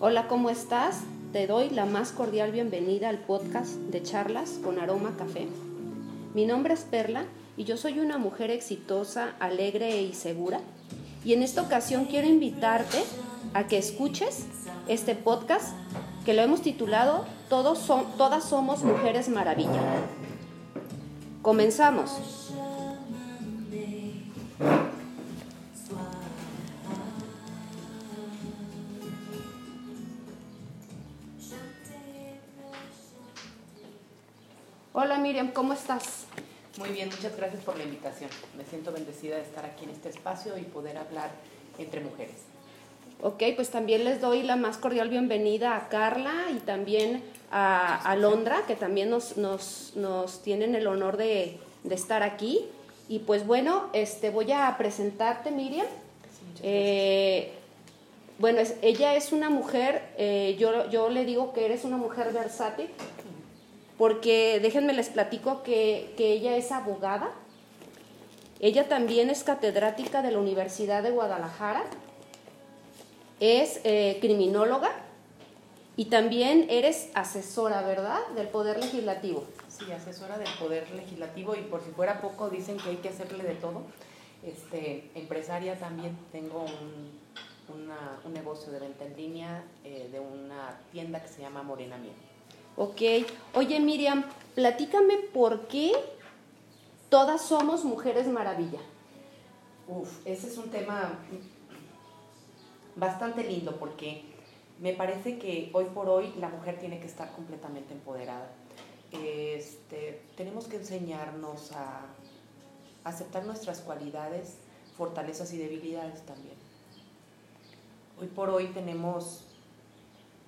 Hola, ¿cómo estás? Te doy la más cordial bienvenida al podcast de charlas con aroma café. Mi nombre es Perla y yo soy una mujer exitosa, alegre y segura. Y en esta ocasión quiero invitarte a que escuches este podcast que lo hemos titulado Todos son, Todas somos mujeres maravilla. Comenzamos. Miriam, ¿cómo estás? Muy bien, muchas gracias por la invitación. Me siento bendecida de estar aquí en este espacio y poder hablar entre mujeres. Ok, pues también les doy la más cordial bienvenida a Carla y también a, a Londra, que también nos, nos, nos tienen el honor de, de, estar aquí. Y pues bueno, este, voy a presentarte, Miriam. Sí, eh, bueno, es, ella es una mujer, eh, yo, yo le digo que eres una mujer versátil, porque déjenme les platico que, que ella es abogada. Ella también es catedrática de la Universidad de Guadalajara es eh, criminóloga y también eres asesora, ¿verdad?, del Poder Legislativo. Sí, asesora del Poder Legislativo y por si fuera poco dicen que hay que hacerle de todo. Este, empresaria también, tengo un, un negocio de venta en línea eh, de una tienda que se llama Morena Miel. Ok, oye Miriam, platícame por qué todas somos mujeres maravilla. Uf, ese es un tema bastante lindo porque me parece que hoy por hoy la mujer tiene que estar completamente empoderada. Este, tenemos que enseñarnos a aceptar nuestras cualidades, fortalezas y debilidades también. Hoy por hoy tenemos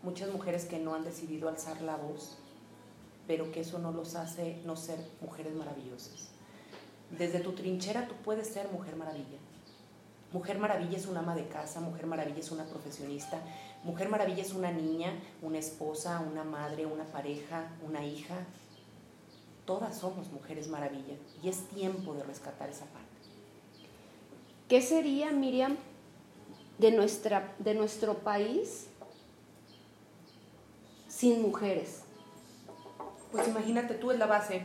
muchas mujeres que no han decidido alzar la voz, pero que eso no los hace no ser mujeres maravillosas. Desde tu trinchera tú puedes ser mujer maravilla Mujer Maravilla es una ama de casa, Mujer Maravilla es una profesionista, Mujer Maravilla es una niña, una esposa, una madre, una pareja, una hija. Todas somos Mujeres Maravilla y es tiempo de rescatar esa parte. ¿Qué sería, Miriam, de, nuestra, de nuestro país sin mujeres? Pues imagínate, tú es la base,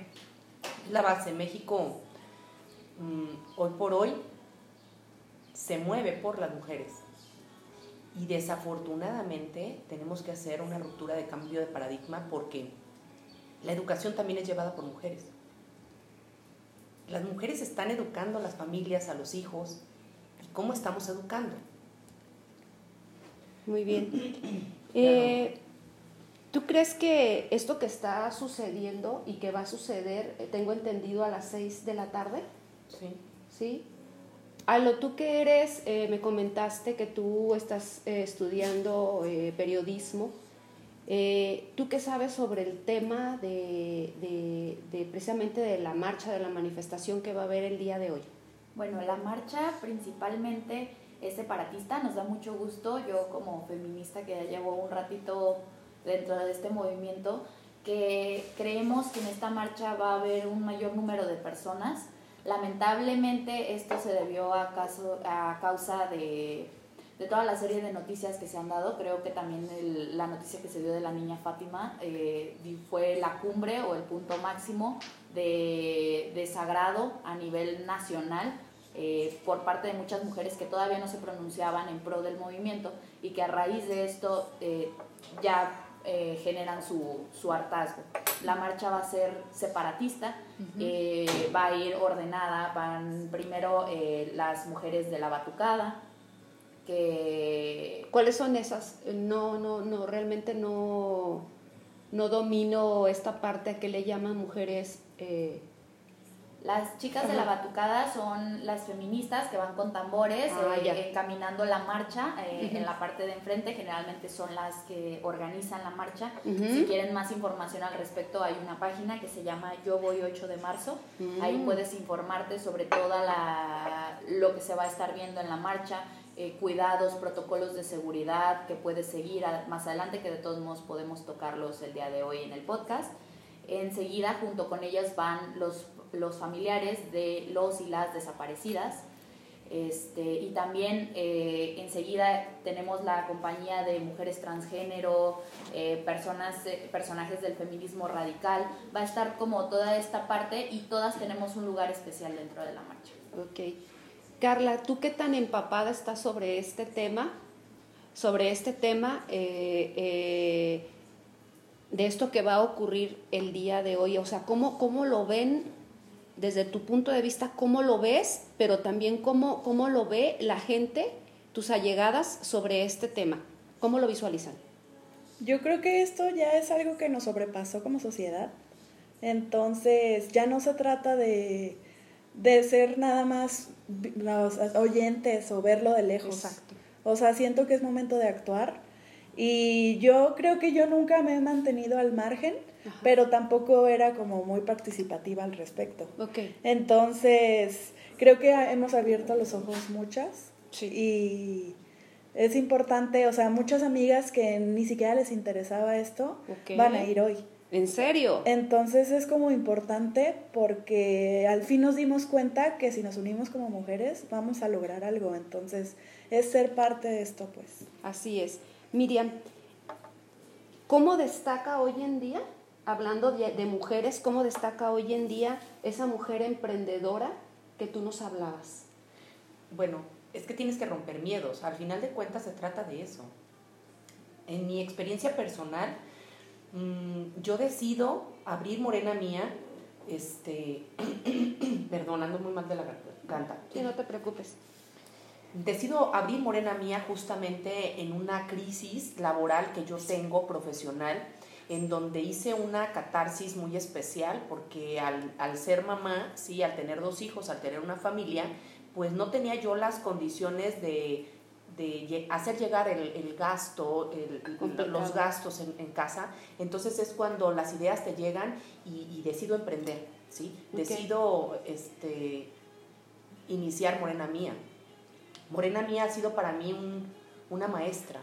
la base. México, mmm, hoy por hoy, se mueve por las mujeres. Y desafortunadamente tenemos que hacer una ruptura de cambio de paradigma porque la educación también es llevada por mujeres. Las mujeres están educando a las familias, a los hijos. ¿Y cómo estamos educando? Muy bien. Eh, ¿Tú crees que esto que está sucediendo y que va a suceder, eh, tengo entendido, a las 6 de la tarde? Sí. ¿Sí? A lo tú que eres, eh, me comentaste que tú estás eh, estudiando eh, periodismo. ¿Tú qué sabes sobre el tema de, de, de, precisamente de la marcha, de la manifestación que va a haber el día de hoy? Bueno, la marcha principalmente es separatista, nos da mucho gusto, yo como feminista que ya llevo un ratito dentro de este movimiento, que creemos que en esta marcha va a haber un mayor número de personas Lamentablemente esto se debió a, caso, a causa de, de toda la serie de noticias que se han dado. Creo que también el, la noticia que se dio de la niña Fátima eh, fue la cumbre o el punto máximo de desagrado a nivel nacional eh, por parte de muchas mujeres que todavía no se pronunciaban en pro del movimiento y que a raíz de esto eh, ya eh, generan su, su, hartazgo. La marcha va a ser separatista, eh, va a ir ordenada, van primero eh, las mujeres de la batucada, que... ¿Cuáles son esas? No, no, no, realmente no, no domino esta parte que le llaman mujeres las chicas de la batucada son las feministas que van con tambores ah, eh, caminando la marcha eh, en la parte de enfrente. Generalmente son las que organizan la marcha. Si quieren más información al respecto, hay una página que se llama Yo Voy 8 de marzo. Ahí mm. puedes informarte sobre toda la, lo que se va a estar viendo en la marcha. Eh, cuidados, protocolos de seguridad que puedes seguir más adelante, que de todos modos podemos tocarlos el día de hoy en el podcast. Enseguida, junto con ellas van los los familiares de los y las desaparecidas. Este, y también eh, enseguida tenemos la compañía de mujeres transgénero, eh, personas, eh, personajes del feminismo radical. Va a estar como toda esta parte y todas tenemos un lugar especial dentro de la marcha. Ok. Carla, ¿tú qué tan empapada estás sobre este tema? Sobre este tema de esto que va a ocurrir el día de hoy. O sea, ¿cómo, cómo lo ven desde tu punto de vista, cómo lo ves, pero también cómo, cómo lo ve la gente, tus allegadas sobre este tema. ¿Cómo lo visualizan? Yo creo que esto ya es algo que nos sobrepasó como sociedad. Entonces, ya no se trata de, de ser nada más los oyentes o verlo de lejos. Exacto. O sea, siento que es momento de actuar. Y yo creo que yo nunca me he mantenido al margen pero tampoco era como muy participativa al respecto. Okay. Entonces, creo que hemos abierto los ojos muchas sí. y es importante, o sea, muchas amigas que ni siquiera les interesaba esto van a ir hoy. ¿En serio? Entonces es como importante porque al fin nos dimos cuenta que si nos unimos como mujeres vamos a lograr algo. Entonces es ser parte de esto, pues. Así es. Miriam, ¿cómo destaca hoy en día hablando de, mujeres, ¿cómo destaca hoy en día esa mujer emprendedora que tú nos hablabas? Bueno, es que tienes que romper miedos. Al final de cuentas se trata de eso. En mi experiencia personal, mm, yo decido abrir Morena Mía, este, perdonando muy mal de la garganta. Sí, no te preocupes. Decido abrir Morena Mía justamente en una crisis laboral que yo tengo profesional en donde hice una catarsis muy especial porque al, ser mamá, sí, al tener dos hijos, al tener una familia, pues no tenía yo las condiciones de, hacer llegar el, gasto, los gastos en, casa. Entonces es cuando las ideas te llegan y, decido emprender, ¿sí? Decido este, iniciar Morena Mía. Morena Mía ha sido para mí una maestra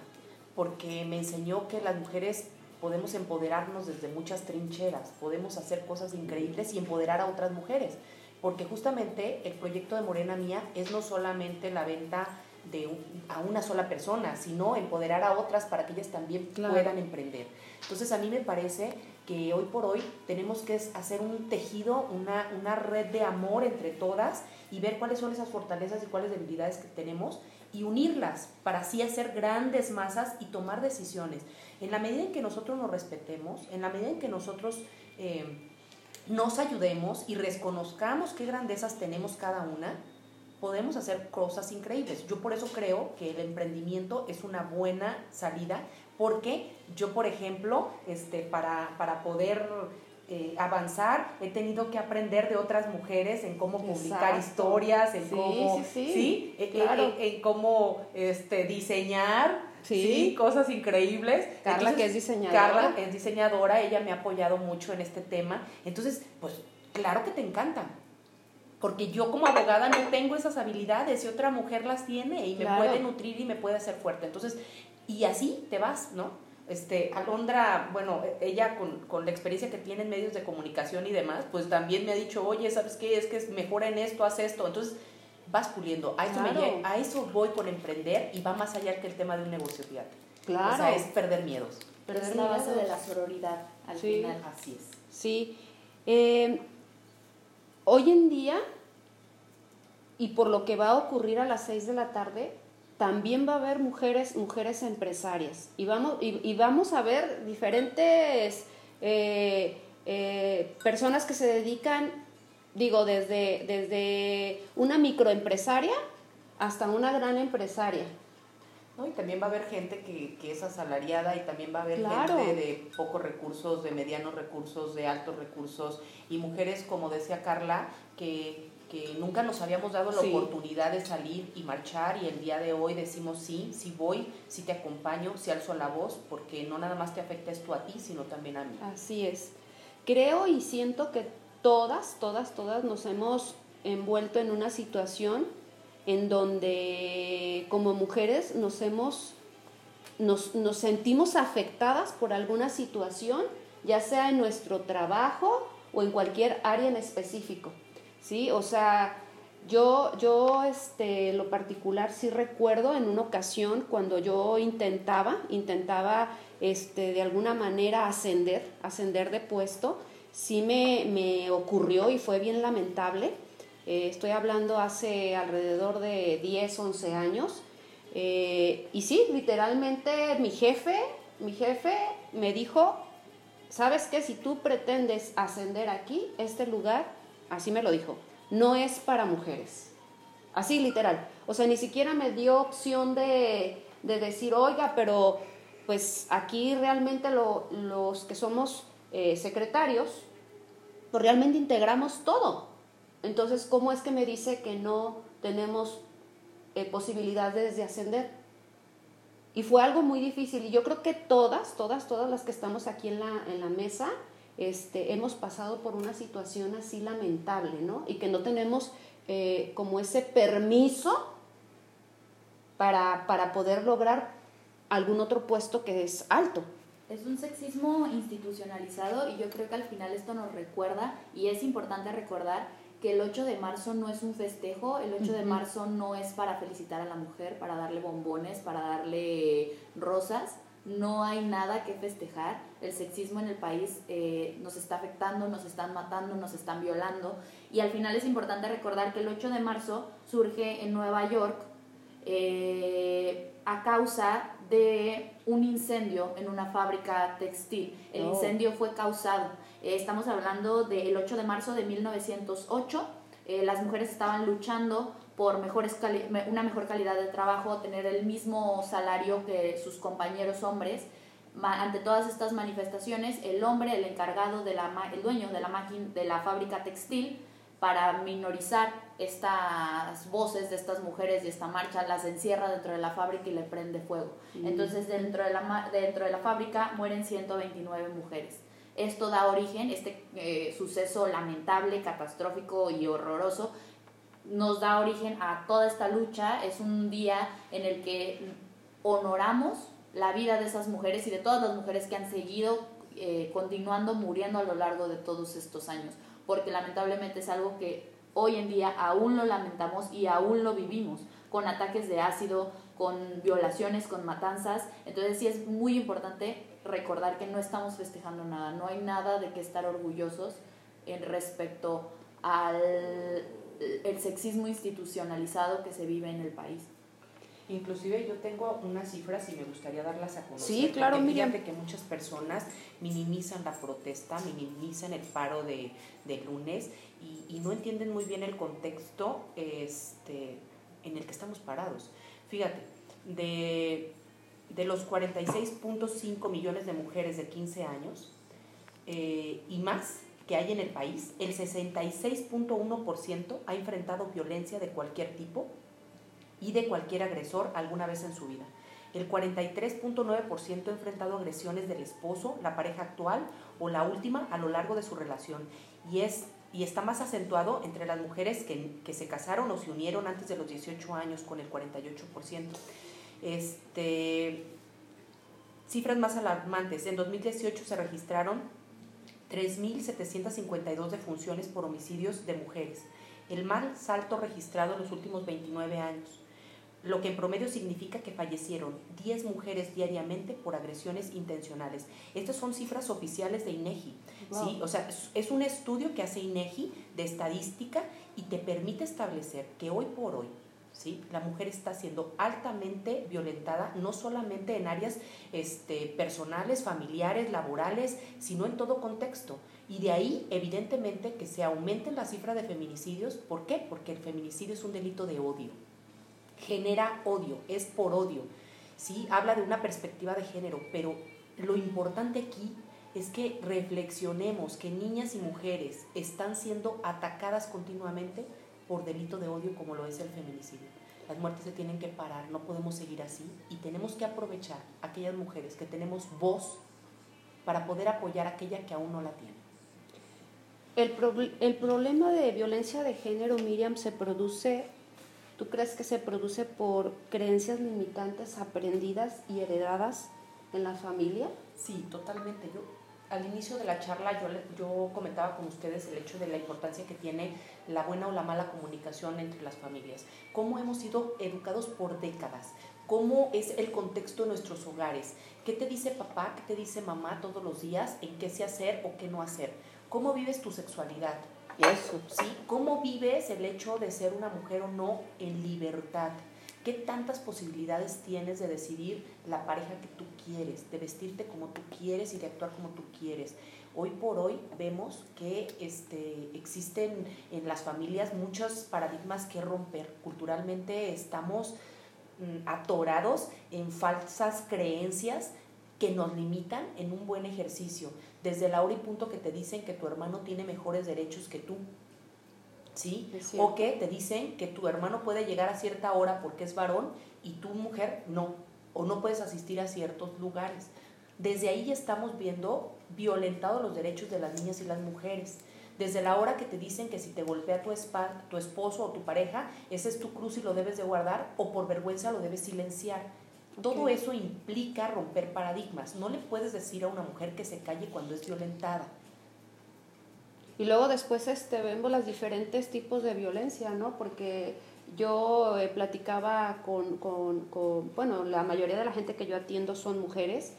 porque me enseñó que las mujeres podemos empoderarnos desde muchas trincheras, podemos hacer cosas increíbles y empoderar a otras mujeres, porque justamente el proyecto de Morena Mía es no solamente la venta de a una sola persona, sino empoderar a otras para que ellas también puedan emprender. Entonces a mí me parece que hoy por hoy tenemos que hacer un tejido, una, una red de amor entre todas y ver cuáles son esas fortalezas y cuáles debilidades que tenemos y unirlas para así hacer grandes masas y tomar decisiones. En la medida en que nosotros nos respetemos, en la medida en que nosotros eh, nos ayudemos y reconozcamos qué grandezas tenemos cada una, podemos hacer cosas increíbles. Yo por eso creo que el emprendimiento es una buena salida, porque yo, por ejemplo, este, para, para poder eh, avanzar, he tenido que aprender de otras mujeres en cómo publicar historias, en cómo, sí, en, cómo este, diseñar, sí. cosas increíbles. Carla, que es diseñadora. Carla es diseñadora, ella me ha apoyado mucho en este tema. Entonces, pues claro que te encanta. Porque yo como abogada no tengo esas habilidades y otra mujer las tiene y me puede nutrir y me puede hacer fuerte. Entonces, y así te vas, ¿no? Este, Alondra, bueno, ella con, con, la experiencia que tiene en medios de comunicación y demás, pues también me ha dicho, oye, ¿sabes qué? Es que es mejor en esto, haz esto. Entonces, vas puliendo. A eso, a eso voy con emprender y va más allá que el tema de un negocio, fíjate. Claro. O sea, es perder miedos. Perder es la base de la sororidad, al final. Así es. Sí. Eh, hoy en día, y por lo que va a ocurrir a las 6 de la tarde, también va a haber mujeres, mujeres empresarias y vamos, y, vamos a ver diferentes eh, eh, personas que se dedican, digo, desde, desde una microempresaria hasta una gran empresaria. ¿no? Y también va a haber gente que, que es asalariada y también va a haber gente de pocos recursos, de medianos recursos, de altos recursos y mujeres, como decía Carla, que que nunca nos habíamos dado la oportunidad de salir y marchar y el día de hoy decimos sí, sí voy, sí te acompaño, sí alzo la voz, porque no nada más te afecta esto a ti, sino también a mí. Así es. Creo y siento que todas, todas, todas nos hemos envuelto en una situación en donde como mujeres nos hemos, nos, nos sentimos afectadas por alguna situación, ya sea en nuestro trabajo o en cualquier área en específico. ¿Sí? O sea, Yo, yo, este, lo particular sí recuerdo en una ocasión cuando yo intentaba, intentaba, este, de alguna manera ascender, ascender de puesto, sí me, me ocurrió y fue bien lamentable. Eh, estoy hablando hace alrededor de 10, 11 años. Eh, y sí, literalmente mi jefe, mi jefe me dijo, ¿sabes qué? Si tú pretendes ascender aquí, este lugar, así me lo dijo, no es para mujeres. Así literal. O sea, ni siquiera me dio opción de, decir, oiga, pero pues aquí realmente los que somos eh, secretarios, pues realmente integramos todo. Entonces, ¿cómo es que me dice que no tenemos eh, posibilidades de ascender? Y fue algo muy difícil. Y yo creo que todas, todas, todas las que estamos aquí en la, en la mesa, este, hemos pasado por una situación así lamentable, ¿no? Y que no tenemos eh, como ese permiso para, para poder lograr algún otro puesto que es alto. Es un sexismo institucionalizado y yo creo que al final esto nos recuerda y es importante recordar que el 8 de marzo no es un festejo, el 8 de marzo no es para felicitar a la mujer, para darle bombones, para darle rosas, no hay nada que festejar. El sexismo en el país eh, nos está afectando, nos están matando, nos están violando. Y al final es importante recordar que el 8 de marzo surge en Nueva York eh, a causa de un incendio en una fábrica textil. El oh. incendio fue causado. Eh, estamos hablando del 8 de marzo de 1908. las mujeres estaban luchando por mejores una mejor calidad de trabajo, tener el mismo salario que sus compañeros hombres. Ante todas estas manifestaciones, el hombre, el encargado, de la, el dueño de la, máquina, de la fábrica textil, para minorizar estas voces de estas mujeres y esta marcha, las encierra dentro de la fábrica y le prende fuego. Mm. Entonces, dentro de, la, dentro de la fábrica mueren 129 mujeres. Esto da origen, este eh, suceso lamentable, catastrófico y horroroso, nos da origen a toda esta lucha. Es un día en el que honoramos la vida de esas mujeres y de todas las mujeres que han seguido eh, continuando muriendo a lo largo de todos estos años, porque lamentablemente es algo que hoy en día aún lo lamentamos y aún lo vivimos, con ataques de ácido, con violaciones, con matanzas. Entonces sí es muy importante recordar que no estamos festejando nada, no hay nada de que estar orgullosos en respecto al el sexismo institucionalizado que se vive en el país. Inclusive yo tengo unas cifras y me gustaría darlas a conocer. Sí, claro, Miriam. que muchas personas minimizan la protesta, minimizan el paro de, lunes y, no entienden muy bien el contexto este, en el que estamos parados. Fíjate, de, de los 46.5 millones de mujeres de 15 años eh, y más, que hay en el país, el 66.1% ha enfrentado violencia de cualquier tipo y de cualquier agresor alguna vez en su vida. El 43.9% ha enfrentado agresiones del esposo, la pareja actual o la última a lo largo de su relación. Y, es, y está más acentuado entre las mujeres que, que se casaron o se unieron antes de los 18 años con el 48%. Este, cifras más alarmantes. En 2018 se registraron 3.752 defunciones por homicidios de mujeres, el más salto registrado en los últimos 29 años, lo que en promedio significa que fallecieron 10 mujeres diariamente por agresiones intencionales. Estas son cifras oficiales de INEGI, ¿sí? O sea, es un estudio que hace INEGI de estadística y te permite establecer que hoy por hoy ¿sí? La mujer está siendo altamente violentada, no solamente en áreas este, personales, familiares, laborales, sino en todo contexto. Y de ahí, evidentemente, que se aumente la cifra de feminicidios. ¿Por qué? Porque el feminicidio es un delito de odio. Genera odio, es por odio. ¿sí? Habla de una perspectiva de género, pero lo importante aquí es que reflexionemos que niñas y mujeres están siendo atacadas continuamente por delito de odio como lo es el feminicidio. Las muertes se tienen que parar, no podemos seguir así y tenemos que aprovechar a aquellas mujeres que tenemos voz para poder apoyar a aquella que aún no la tiene. El, el problema de violencia de género, Miriam, se produce, ¿tú crees que se produce por creencias limitantes aprendidas y heredadas en la familia? Sí, totalmente. Yo al inicio de la charla yo, yo comentaba con ustedes el hecho de la importancia que tiene la buena o la mala comunicación entre las familias. Cómo hemos sido educados por décadas, cómo es el contexto de nuestros hogares. ¿Qué te dice papá? ¿Qué te dice mamá todos los días? ¿En qué se hacer o qué no hacer? ¿Cómo vives tu sexualidad? Eso, ¿sí? ¿Cómo vives el hecho de ser una mujer o no en libertad? ¿Qué tantas posibilidades tienes de decidir la pareja que tú quieres, de vestirte como tú quieres y de actuar como tú quieres? Hoy por hoy vemos que este, existen en las familias muchos paradigmas que romper. Culturalmente estamos mm, atorados en falsas creencias que nos limitan en un buen ejercicio. Desde la hora y punto que te dicen que tu hermano tiene mejores derechos que tú, ¿sí? O que te dicen que tu hermano puede llegar a cierta hora porque es varón y tu mujer no, o no puedes asistir a ciertos lugares. Desde ahí ya estamos viendo violentados los derechos de las niñas y las mujeres. Desde la hora que te dicen que si te golpea tu, tu esposo o tu pareja, ese es tu cruz y lo debes de guardar, o por vergüenza lo debes silenciar. Todo eso implica romper paradigmas. No le puedes decir a una mujer que se calle cuando es violentada. Y luego después este, vemos los diferentes tipos de violencia, ¿no? Porque yo eh, platicaba con, con, con, bueno, la mayoría de la gente que yo atiendo son mujeres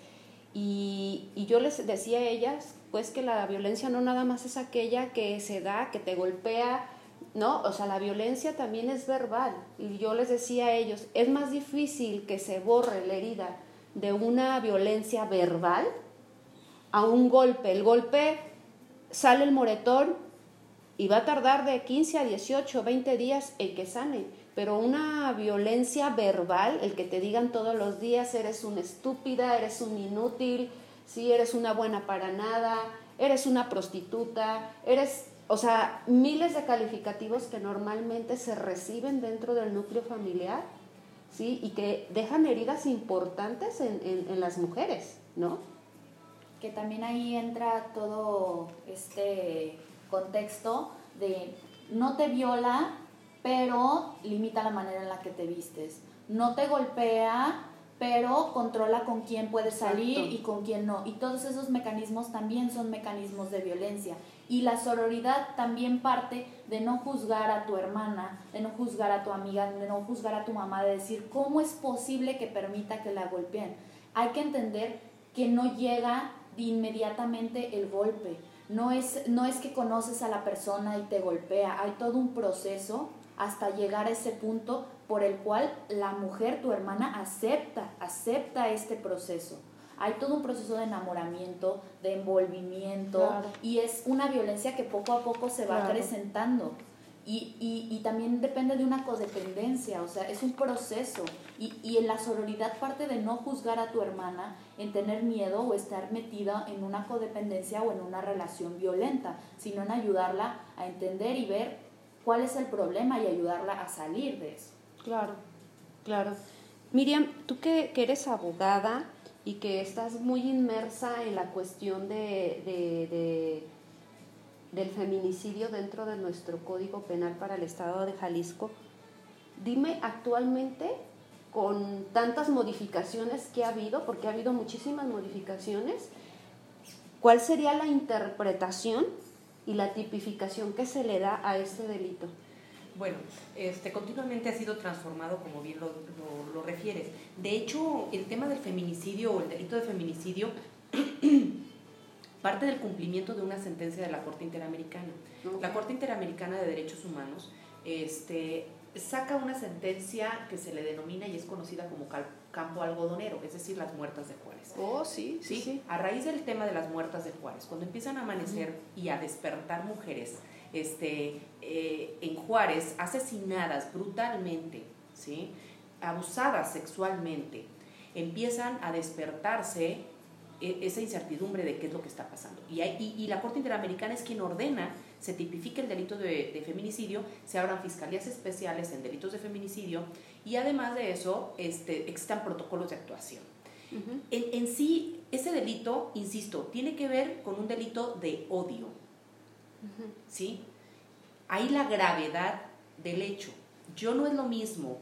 y, y, yo les decía a ellas, pues que la violencia no nada más es aquella que se da, que te golpea, ¿no? O sea, la violencia también es verbal. Y yo les decía a ellos, es más difícil que se borre la herida de una violencia verbal a un golpe. El golpe sale el moretón y va a tardar de 15 a 18, 20 días en que sane. Pero una violencia verbal, el que te digan todos los días, eres una estúpida, eres un inútil, si eres una buena para nada, eres una prostituta, eres, o sea, miles de calificativos que normalmente se reciben dentro del núcleo familiar, ¿sí? Y que dejan heridas importantes en, en, en las mujeres, ¿no? Que también ahí entra todo este contexto de no te viola, pero limita la manera en la que te vistes. No te golpea, pero controla con quién puedes salir y con quién no. Y todos esos mecanismos también son mecanismos de violencia. Y la sororidad también parte de no juzgar a tu hermana, de no juzgar a tu amiga, de no juzgar a tu mamá, de decir, ¿cómo es posible que permita que la golpeen? Hay que entender que no llega inmediatamente el golpe. No es, no es que conoces a la persona y te golpea, hay todo un proceso hasta llegar a ese punto por el cual la mujer, tu hermana, acepta, acepta este proceso. Hay todo un proceso de enamoramiento, de envolvimiento y es una violencia que poco a poco se va acrecentando. Y, y, también depende de una codependencia, o sea, es un proceso. Y, y, en la sororidad parte de no juzgar a tu hermana, en tener miedo o estar metida en una codependencia o en una relación violenta, sino en ayudarla a entender y ver cuál es el problema y ayudarla a salir de eso. Claro, claro. Miriam, tú que, que eres abogada y que estás muy inmersa en la cuestión de, de, de del feminicidio dentro de nuestro Código Penal para el Estado de Jalisco. Dime actualmente, con tantas modificaciones que ha habido, porque ha habido muchísimas modificaciones, ¿cuál sería la interpretación y la tipificación que se le da a este delito? Bueno, este, continuamente ha sido transformado, como bien lo, lo, lo refieres. De hecho, el tema del feminicidio o el delito de feminicidio parte del cumplimiento de una sentencia de la Corte Interamericana. La Corte Interamericana de Derechos Humanos este, saca una sentencia que se le denomina y es conocida como campo algodonero, es decir, las muertas de Juárez. Oh, sí, sí, sí. A raíz del tema de las muertas de Juárez, cuando empiezan a amanecer y a despertar mujeres este, eh, en Juárez, asesinadas brutalmente, ¿sí? abusadas sexualmente, empiezan a despertarse esa incertidumbre de qué es lo que está pasando. Y, y, la Corte Interamericana es quien ordena, se tipifique el delito de, feminicidio, se abran fiscalías especiales en delitos de feminicidio y además de eso este, existan protocolos de actuación. en, en, sí, ese delito, insisto, tiene que ver con un delito de odio. ¿Sí? Hay la gravedad del hecho. Yo no es lo mismo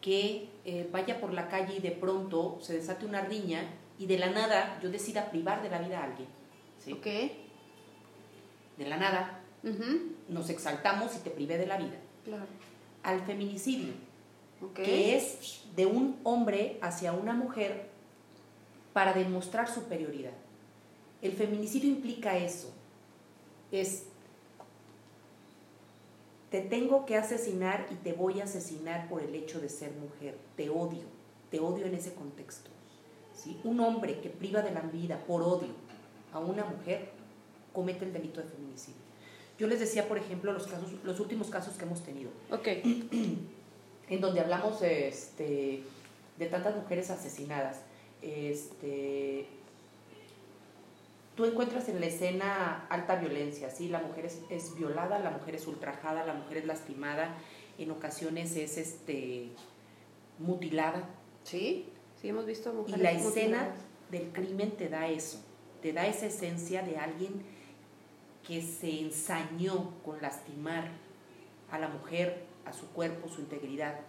que eh, vaya por la calle y de pronto se desate una riña y de la nada yo decida privar de la vida a alguien. ¿sí? Ok. De la nada, nos exaltamos y te privé de la vida. Claro. Al feminicidio, que es de un hombre hacia una mujer para demostrar superioridad. El feminicidio implica eso. Es, te tengo que asesinar y te voy a asesinar por el hecho de ser mujer. Te odio, te odio en ese contexto. ¿Sí? Un hombre que priva de la vida por odio a una mujer comete el delito de feminicidio. Yo les decía, por ejemplo, los, casos, los últimos casos que hemos tenido Ok. en donde hablamos este, de tantas mujeres asesinadas. Este, tú encuentras en la escena alta violencia, ¿sí? La mujer es, es violada, la mujer es ultrajada, la mujer es lastimada, en ocasiones es este, mutilada. Sí. Sí, hemos visto Y mujeres la escena del crimen te da eso, te da esa esencia de alguien que se ensañó con lastimar a la mujer, a su cuerpo, su integridad,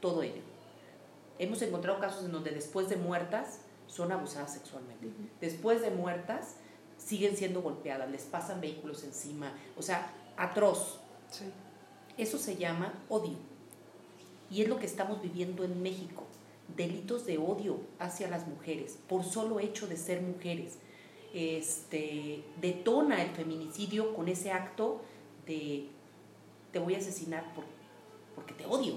todo ello. Hemos encontrado casos en donde después de muertas son abusadas sexualmente. Después de muertas siguen siendo golpeadas, les pasan vehículos encima, o sea, atroz. Sí. Eso se llama odio. Y es lo que estamos viviendo en México. Delitos de odio hacia las mujeres por solo hecho de ser mujeres. Este, detona el feminicidio con ese acto de te voy a asesinar por, porque te odio.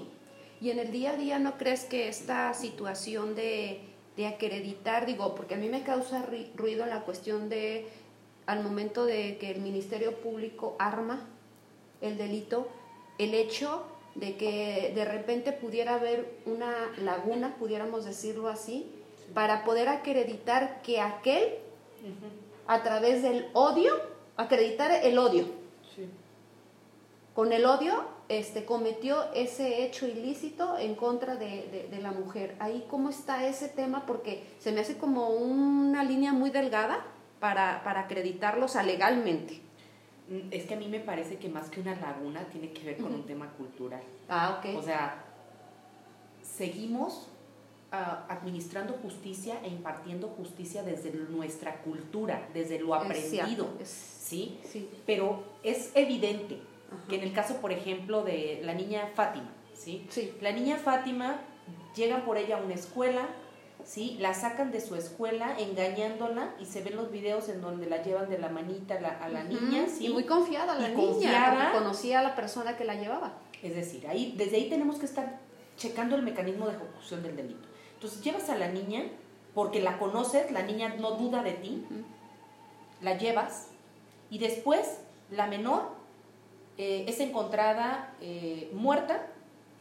Y en el día a día, ¿no crees que esta situación de, de acreditar, digo, porque a mí me causa ruido en la cuestión de, al momento de que el Ministerio Público arma el delito, el hecho de que de repente pudiera haber una laguna, pudiéramos decirlo así, para poder acreditar que aquel, a través del odio, acreditar el odio, con el odio este, cometió ese hecho ilícito en contra de, de- de la mujer. Ahí cómo está ese tema, porque se me hace como una línea muy delgada para, para acreditarlos legalmente. Es que a mí me parece que más que una laguna tiene que ver con un tema cultural. Ah, ok. O sea, seguimos ah, administrando justicia e impartiendo justicia desde nuestra cultura, desde lo aprendido, es- ¿sí? sí. Pero es evidente Ajá. que en el caso, por ejemplo, de la niña Fátima, ¿sí? Sí. La niña Fátima llegan por ella a una escuela, ¿sí? La sacan de su escuela engañándola y se ven los videos en donde la llevan de la manita a la, niña. Y muy confiada la Y niña, confiada. porque conocía a la persona que la llevaba. Es decir, ahí, desde ahí tenemos que estar checando el mecanismo de ejecución del delito. Entonces llevas a la niña porque la conoces, la niña no duda de ti, la llevas y después la menor eh, es encontrada eh, muerta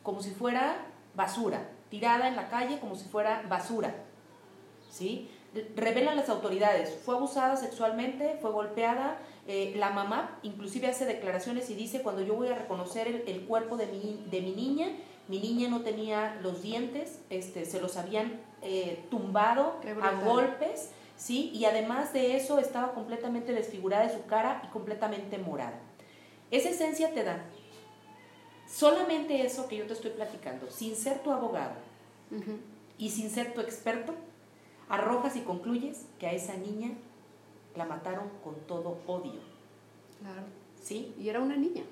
como si fuera basura, tirada en la calle como si fuera basura. ¿sí? Revelan las autoridades, fue abusada sexualmente, fue golpeada, eh, la mamá inclusive hace declaraciones y dice, cuando yo voy a reconocer el, el cuerpo de mi, de mi niña, mi niña no tenía los dientes, este, se los habían eh, tumbado a golpes, ¿sí? Y además de eso estaba completamente desfigurada de su cara y completamente morada. Esa esencia te da solamente eso que yo te estoy platicando, sin ser tu abogado y sin ser tu experto, arrojas y concluyes que a esa niña la mataron con todo odio, Claro. ¿sí? Y era una niña.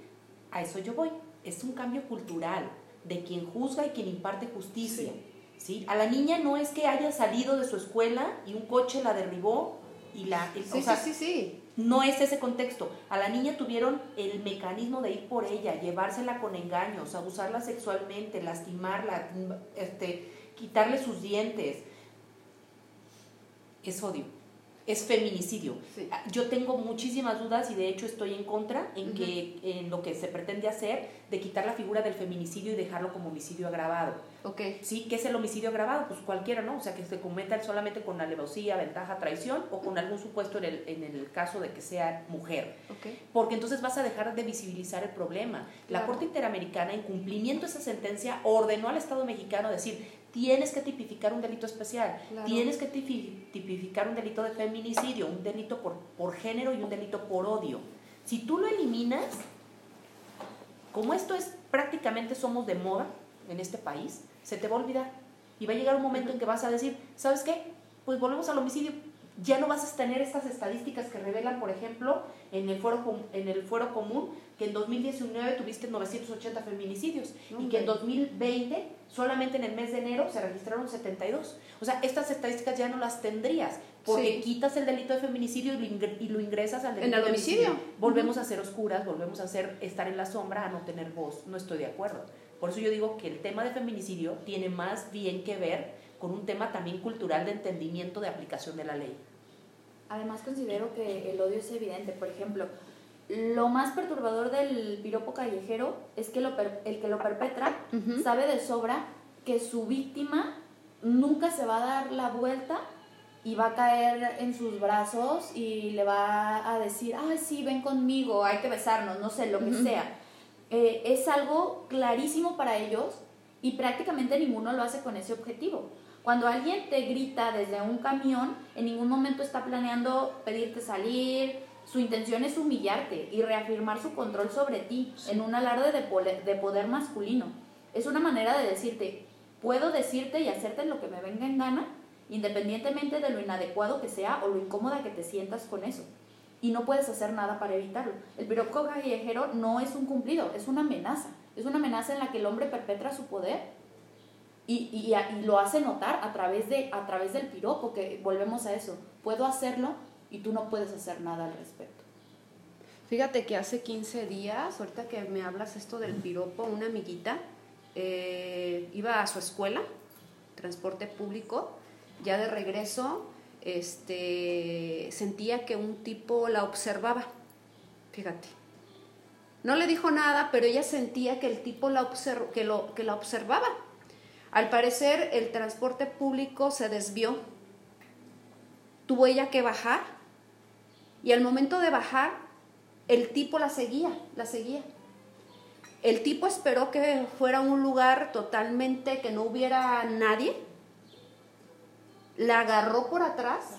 A eso yo voy. Es un cambio cultural de quien juzga y quien imparte justicia. ¿sí? A la niña no es que haya salido de su escuela y un coche la derribó y la... y- Sí, o sea, sí, sí, sí. No es ese contexto. A la niña tuvieron el mecanismo de ir por ella, llevársela con engaños, abusarla sexualmente, lastimarla, este, quitarle sus dientes. Es odio. Es feminicidio. Sí. Yo tengo muchísimas dudas y de hecho estoy en contra en que en lo que se pretende hacer de quitar la figura del feminicidio y dejarlo como homicidio agravado. Ok. ¿Sí? ¿Qué es el homicidio agravado? Pues cualquiera, ¿no? O sea, que se cometa solamente con alevosía, ventaja, traición o con algún supuesto en el, en el caso de que sea mujer. Ok. Porque entonces vas a dejar de visibilizar el problema. La. Corte Interamericana, en cumplimiento de esa sentencia, ordenó al Estado mexicano decir, tienes que tipificar un delito especial, Claro. tienes que tipi- tipificar un delito de feminicidio, un delito por, por género y un delito por odio. Si tú lo eliminas, como esto es prácticamente somos de moda en este país, se te va a olvidar. Y va a llegar un momento en que vas a decir, ¿sabes qué? Pues volvemos al homicidio. Ya no vas a tener estas estadísticas que revelan, por ejemplo, en el foro, en el foro común, que en 2019 tuviste 980 feminicidios y que en 2020, solamente en el mes de enero, se registraron 72. O sea, estas estadísticas ya no las tendrías, porque quitas el delito de feminicidio y lo ingresas al delito ¿En el homicidio. Volvemos a ser oscuras, volvemos a ser, estar en la sombra, a no tener voz. No estoy de acuerdo. Por eso yo digo que el tema de feminicidio tiene más bien que ver con un tema también cultural de entendimiento de aplicación de la ley. Además considero que el odio es evidente. Por ejemplo, lo más perturbador del piropo callejero es que lo el que lo perpetra sabe de sobra que su víctima nunca se va a dar la vuelta y va a caer en sus brazos y le va a decir, ay, sí, ven conmigo, hay que besarnos, no sé, lo que sea. Eh, es algo clarísimo para ellos y prácticamente ninguno lo hace con ese objetivo. Cuando alguien te grita desde un camión, en ningún momento está planeando pedirte salir, su intención es humillarte y reafirmar su control sobre ti en un alarde de poder, de poder masculino. Es una manera de decirte, puedo decirte y hacerte lo que me venga en gana, independientemente de lo inadecuado que sea o lo incómoda que te sientas con eso. Y no puedes hacer nada para evitarlo. El piropo callejero no es un cumplido, es una amenaza. Es una amenaza en la que el hombre perpetra su poder y, y, lo hace notar a través, de, a través del piropo, que volvemos a eso, puedo hacerlo y tú no puedes hacer nada al respecto. Fíjate que hace 15 días, ahorita que me hablas esto del piropo, una amiguita eh, iba a su escuela, transporte público, ya de regreso este, sentía que un tipo la observaba, fíjate. No le dijo nada, pero ella sentía que el tipo la, que lo, que la observaba al parecer el transporte público se desvió. Tuvo ella que bajar y al momento de bajar el tipo la seguía, la seguía. El tipo esperó que fuera un lugar totalmente que no hubiera nadie. La agarró por atrás,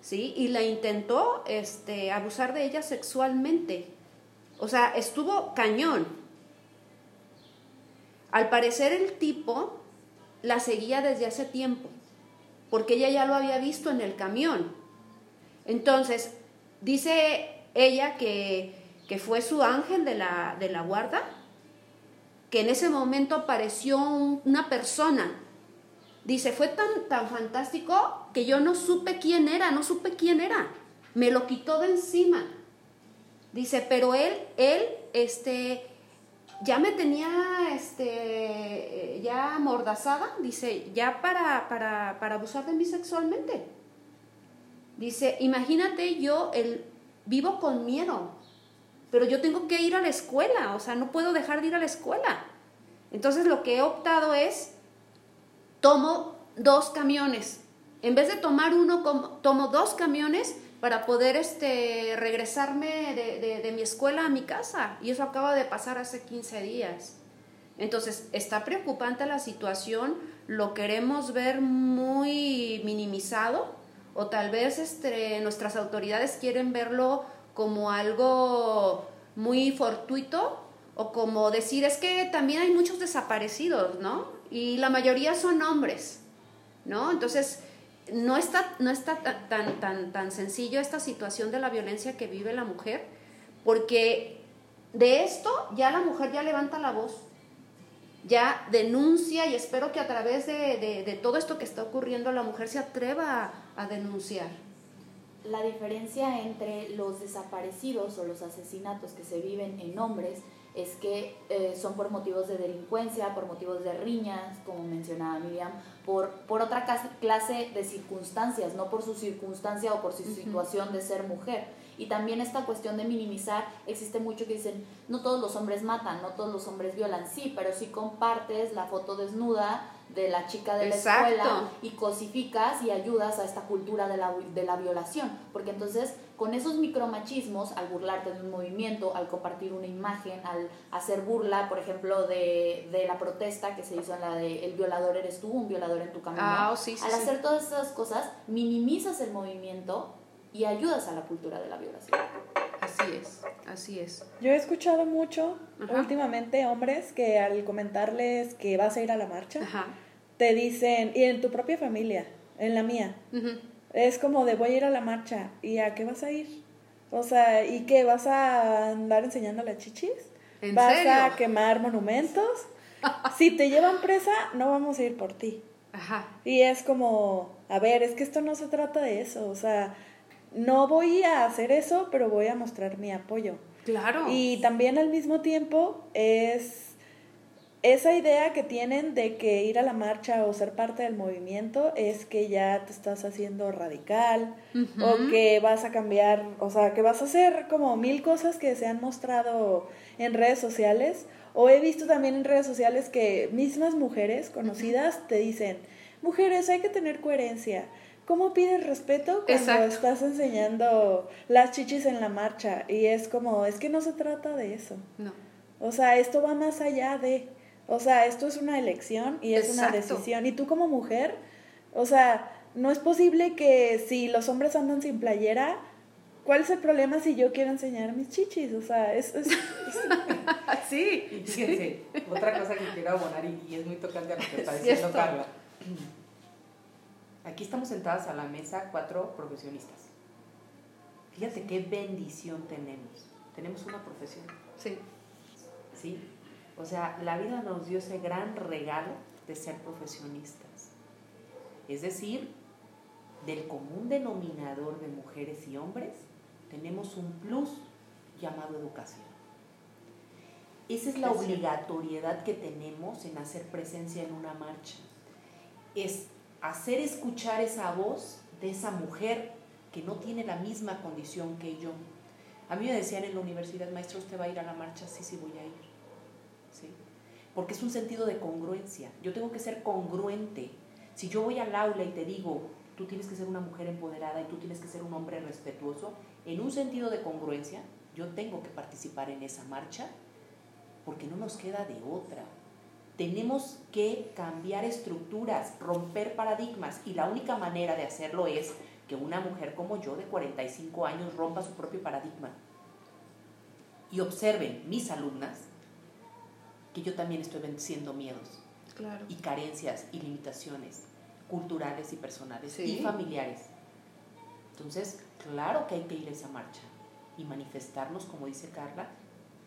¿sí? Y la intentó este, abusar de ella sexualmente. O sea, estuvo cañón. Al parecer el tipo la seguía desde hace tiempo, porque ella ya lo había visto en el camión. Entonces, dice ella que, fue su ángel de la, de la guarda, que en ese momento apareció una persona. Dice, fue tan, tan fantástico que yo no supe quién era, no supe quién era. Me lo quitó de encima. Dice, pero él, él, este, ya me tenía este, ya amordazada, dice, ya para, para, para abusar de mí sexualmente. Dice, imagínate yo el, vivo con miedo, pero yo tengo que ir a la escuela, o sea, no puedo dejar de ir a la escuela. Entonces lo que he optado es, tomo dos camiones. En vez de tomar uno, tomo dos camiones para poder este, regresarme de, mi escuela a mi casa. Y eso acaba de pasar hace 15 días. Entonces, está preocupante la situación, lo queremos ver muy minimizado o tal vez este, nuestras autoridades quieren verlo como algo muy fortuito o como decir es que también hay muchos desaparecidos, ¿no? Y la mayoría son hombres, ¿no? Entonces, no está, no está tan, tan, tan sencillo esta situación de la violencia que vive la mujer, porque de esto ya la mujer ya levanta la voz, ya denuncia y espero que a través de, todo esto que está ocurriendo la mujer se atreva a, a denunciar. La diferencia entre los desaparecidos o los asesinatos que se viven en hombres es que eh, son por motivos de delincuencia, por motivos de riñas, como mencionaba Miriam, por, por otra clase de circunstancias, no por su circunstancia o por su situación de ser mujer. Y también esta cuestión de minimizar, existe mucho que dicen, no todos los hombres matan, no todos los hombres violan, sí, pero si compartes la foto desnuda de la chica de la escuela y cosificas y ayudas a esta cultura de la, de la violación, porque entonces con esos micromachismos, al burlarte de un movimiento, al compartir una imagen, al hacer burla, por ejemplo, de, de la protesta que se hizo en la de el violador eres tú, un violador en tu camino, ah, oh, sí, al hacer todas esas cosas, minimizas el movimiento y ayudas a la cultura de la violación. Así es, así es. Yo he escuchado mucho últimamente hombres que al comentarles que vas a ir a la marcha, te dicen, y en tu propia familia, en la mía, Es como de voy a ir a la marcha. ¿Y a qué vas a ir? O sea, ¿y qué? ¿Vas a andar enseñando las chichis? ¿En ¿Vas serio? a quemar monumentos? si te llevan presa, no vamos a ir por ti. Ajá. Y es como, a ver, es que esto no se trata de eso. O sea, no voy a hacer eso, pero voy a mostrar mi apoyo. Claro. Y también al mismo tiempo es esa idea que tienen de que ir a la marcha o ser parte del movimiento es que ya te estás haciendo radical o que vas a cambiar, o sea, que vas a hacer como mil cosas que se han mostrado en redes sociales o he visto también en redes sociales que mismas mujeres conocidas te dicen, mujeres, hay que tener coherencia. ¿Cómo pides respeto cuando Exacto. estás enseñando las chichis en la marcha? Y es como, es que no se trata de eso. No. O sea, esto va más allá de, o sea, esto es una elección y es una decisión. Y tú como mujer, o sea, no es posible que si los hombres andan sin playera, ¿cuál es el problema si yo quiero enseñar mis chichis? O sea, es... es- es- Sí. Y fíjense, otra cosa que quiero abonar y, y es muy tocante a lo que está Es diciendo cierto. Carla. Aquí estamos sentadas a la mesa cuatro profesionistas. Fíjate qué bendición tenemos. Tenemos una profesión, Sí. ¿sí? O sea, la vida nos dio ese gran regalo de ser profesionistas. Es decir, del común denominador de mujeres y hombres, tenemos un plus llamado educación. Esa es la obligatoriedad que tenemos en hacer presencia en una marcha. Es hacer escuchar esa voz de esa mujer que no tiene la misma condición que yo. A mí me decían en la universidad, maestro, ¿usted va a ir a la marcha? Sí, sí, voy a ir. Porque es un sentido de congruencia. Yo tengo que ser congruente. Si yo voy al aula y te digo, tú tienes que ser una mujer empoderada y tú tienes que ser un hombre respetuoso, en un sentido de congruencia, yo tengo que participar en esa marcha porque no nos queda de otra. Tenemos que cambiar estructuras, romper paradigmas y la única manera de hacerlo es que una mujer como yo de 45 años rompa su propio paradigma. Y observen mis alumnas que yo también estoy venciendo miedos Claro. y carencias y limitaciones culturales y personales Sí. y familiares. Entonces, claro que hay que ir a esa marcha y manifestarnos, como dice Carla,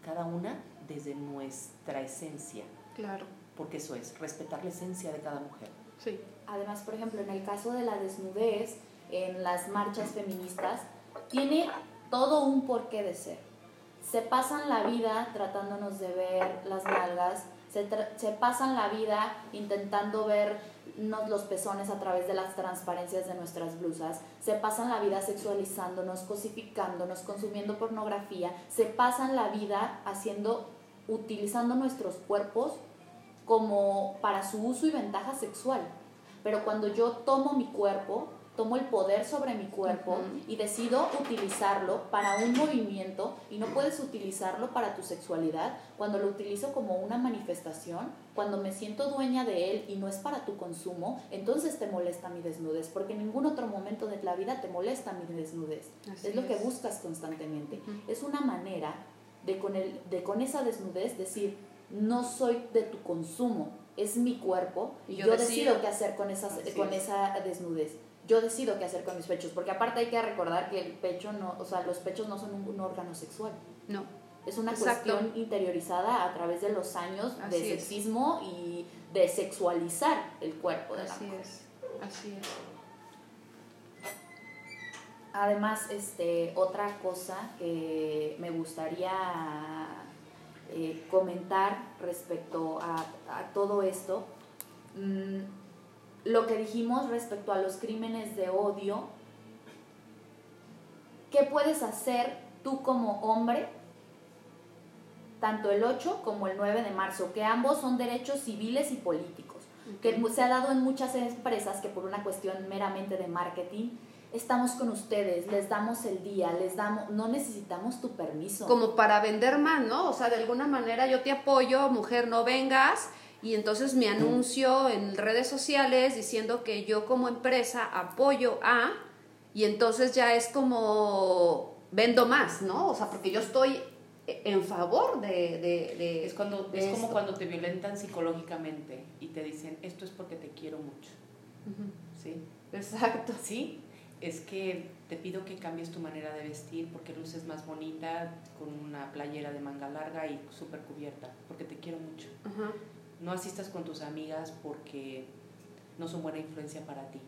cada una desde nuestra esencia, Claro. porque eso es, respetar la esencia de cada mujer. Sí. Además, por ejemplo, en el caso de la desnudez, en las marchas feministas, tiene todo un porqué de ser. Se pasan la vida tratándonos de ver las nalgas, se, se pasan la vida intentando ver los pezones a través de las transparencias de nuestras blusas, se pasan la vida sexualizándonos, cosificándonos, consumiendo pornografía, se pasan la vida haciendo, utilizando nuestros cuerpos como para su uso y ventaja sexual. Pero cuando yo tomo mi cuerpo, tomo el poder sobre mi cuerpo Ujú. y decido utilizarlo para un movimiento y no puedes utilizarlo para tu sexualidad, cuando lo utilizo como una manifestación, cuando me siento dueña de él y no es para tu consumo, entonces te molesta mi desnudez, porque en ningún otro momento de la vida te molesta mi desnudez. Así es lo que buscas constantemente. Ujú. Es una manera de con, el, de con esa desnudez decir, no soy de tu consumo, es mi cuerpo y yo, decido, qué hacer con, esas, Así con es. esa desnudez. Yo decido qué hacer con mis pechos, porque aparte hay que recordar que el pecho no, o sea, los pechos no son un, un órgano sexual. No. Es una Exacto. cuestión interiorizada a través de los años de es. sexismo y de sexualizar el cuerpo de la Así mujer. es. Así es. Además, este, otra cosa que me gustaría eh, comentar respecto a, a todo esto, mm, lo que dijimos respecto a los crímenes de odio, ¿qué puedes hacer tú como hombre? Tanto el 8 como el 9 de marzo, que ambos son derechos civiles y políticos que se ha dado en muchas empresas que por una cuestión meramente de marketing estamos con ustedes, les damos el día, les damos, no necesitamos tu permiso. Como para vender más, ¿no? O sea, de alguna manera yo te apoyo, mujer, no vengas. Y entonces me anuncio en redes sociales diciendo que yo como empresa apoyo a, y entonces ya es como vendo más, ¿no? O sea, porque yo estoy en favor de... de, de- Es, cuando, de es como cuando te violentan psicológicamente y te dicen, esto es porque te quiero mucho. ¿Sí? Exacto. ¿Sí? es que te pido que cambies tu manera de vestir porque luces más bonita con una playera de manga larga y súper cubierta, porque te quiero mucho. Ajá. No asistas con tus amigas porque no son buena influencia para ti.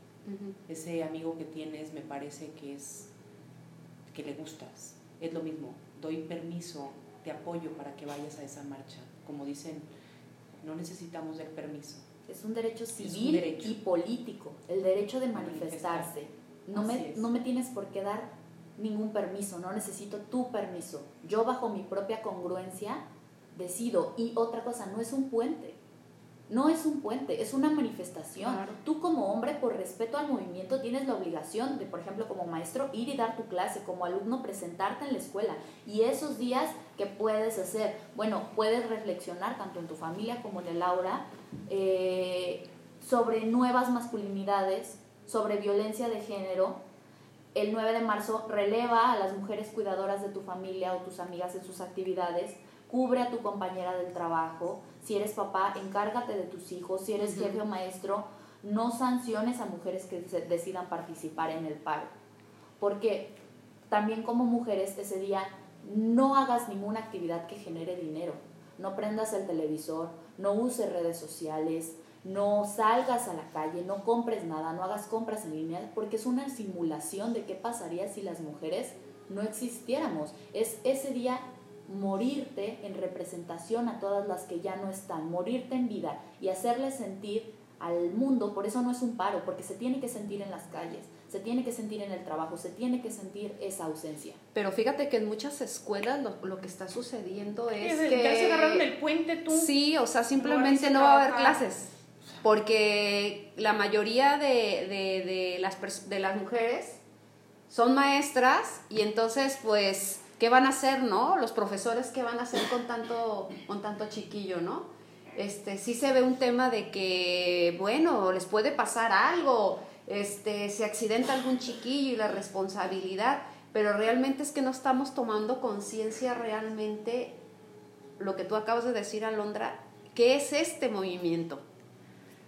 Ese amigo que tienes me parece que es que le gustas. Es lo mismo, doy permiso, te apoyo para que vayas a esa marcha. Como dicen, no necesitamos del permiso. Es un derecho un civil derecho. y político, el derecho de Manifestar. manifestarse. No me, no me tienes por qué dar ningún permiso, no necesito tu permiso. Yo bajo mi propia congruencia decido. Y otra cosa, no es un puente. No es un puente, es una manifestación. Claro. Tú como hombre, por respeto al movimiento, tienes la obligación de, por ejemplo, como maestro, ir y dar tu clase, como alumno, presentarte en la escuela. Y esos días, ¿qué puedes hacer? Bueno, puedes reflexionar tanto en tu familia como en el aula eh, sobre nuevas masculinidades, sobre violencia de género. El 9 de marzo releva a las mujeres cuidadoras de tu familia o tus amigas en sus actividades, cubre a tu compañera del trabajo, si eres papá, encárgate de tus hijos, si eres Ujú. jefe o maestro, no sanciones a mujeres que decidan participar en el paro. Porque también como mujeres ese día no hagas ninguna actividad que genere dinero. No prendas el televisor, no uses redes sociales, no salgas a la calle, no compres nada, no hagas compras en línea, porque es una simulación de qué pasaría si las mujeres no existiéramos. Es ese día morirte en representación a todas las que ya no están, morirte en vida y hacerles sentir al mundo, por eso no es un paro, porque se tiene que sentir en las calles, se tiene que sentir en el trabajo, se tiene que sentir esa ausencia. Pero fíjate que en muchas escuelas lo, lo que está sucediendo es Ya que... se agarraron el puente tú. Sí, o sea, simplemente No va a haber clases. Porque la mayoría de, de, de las, pers- de las mujeres son maestras y entonces, pues, ¿qué van a hacer, no? Los profesores, ¿qué van a hacer con tanto, con tanto chiquillo, no? Este, sí se ve un tema de que, bueno, les puede pasar algo, este, se accidenta algún chiquillo y la responsabilidad, pero realmente es que no estamos tomando conciencia realmente lo que tú acabas de decir, Alondra, ¿qué es este movimiento?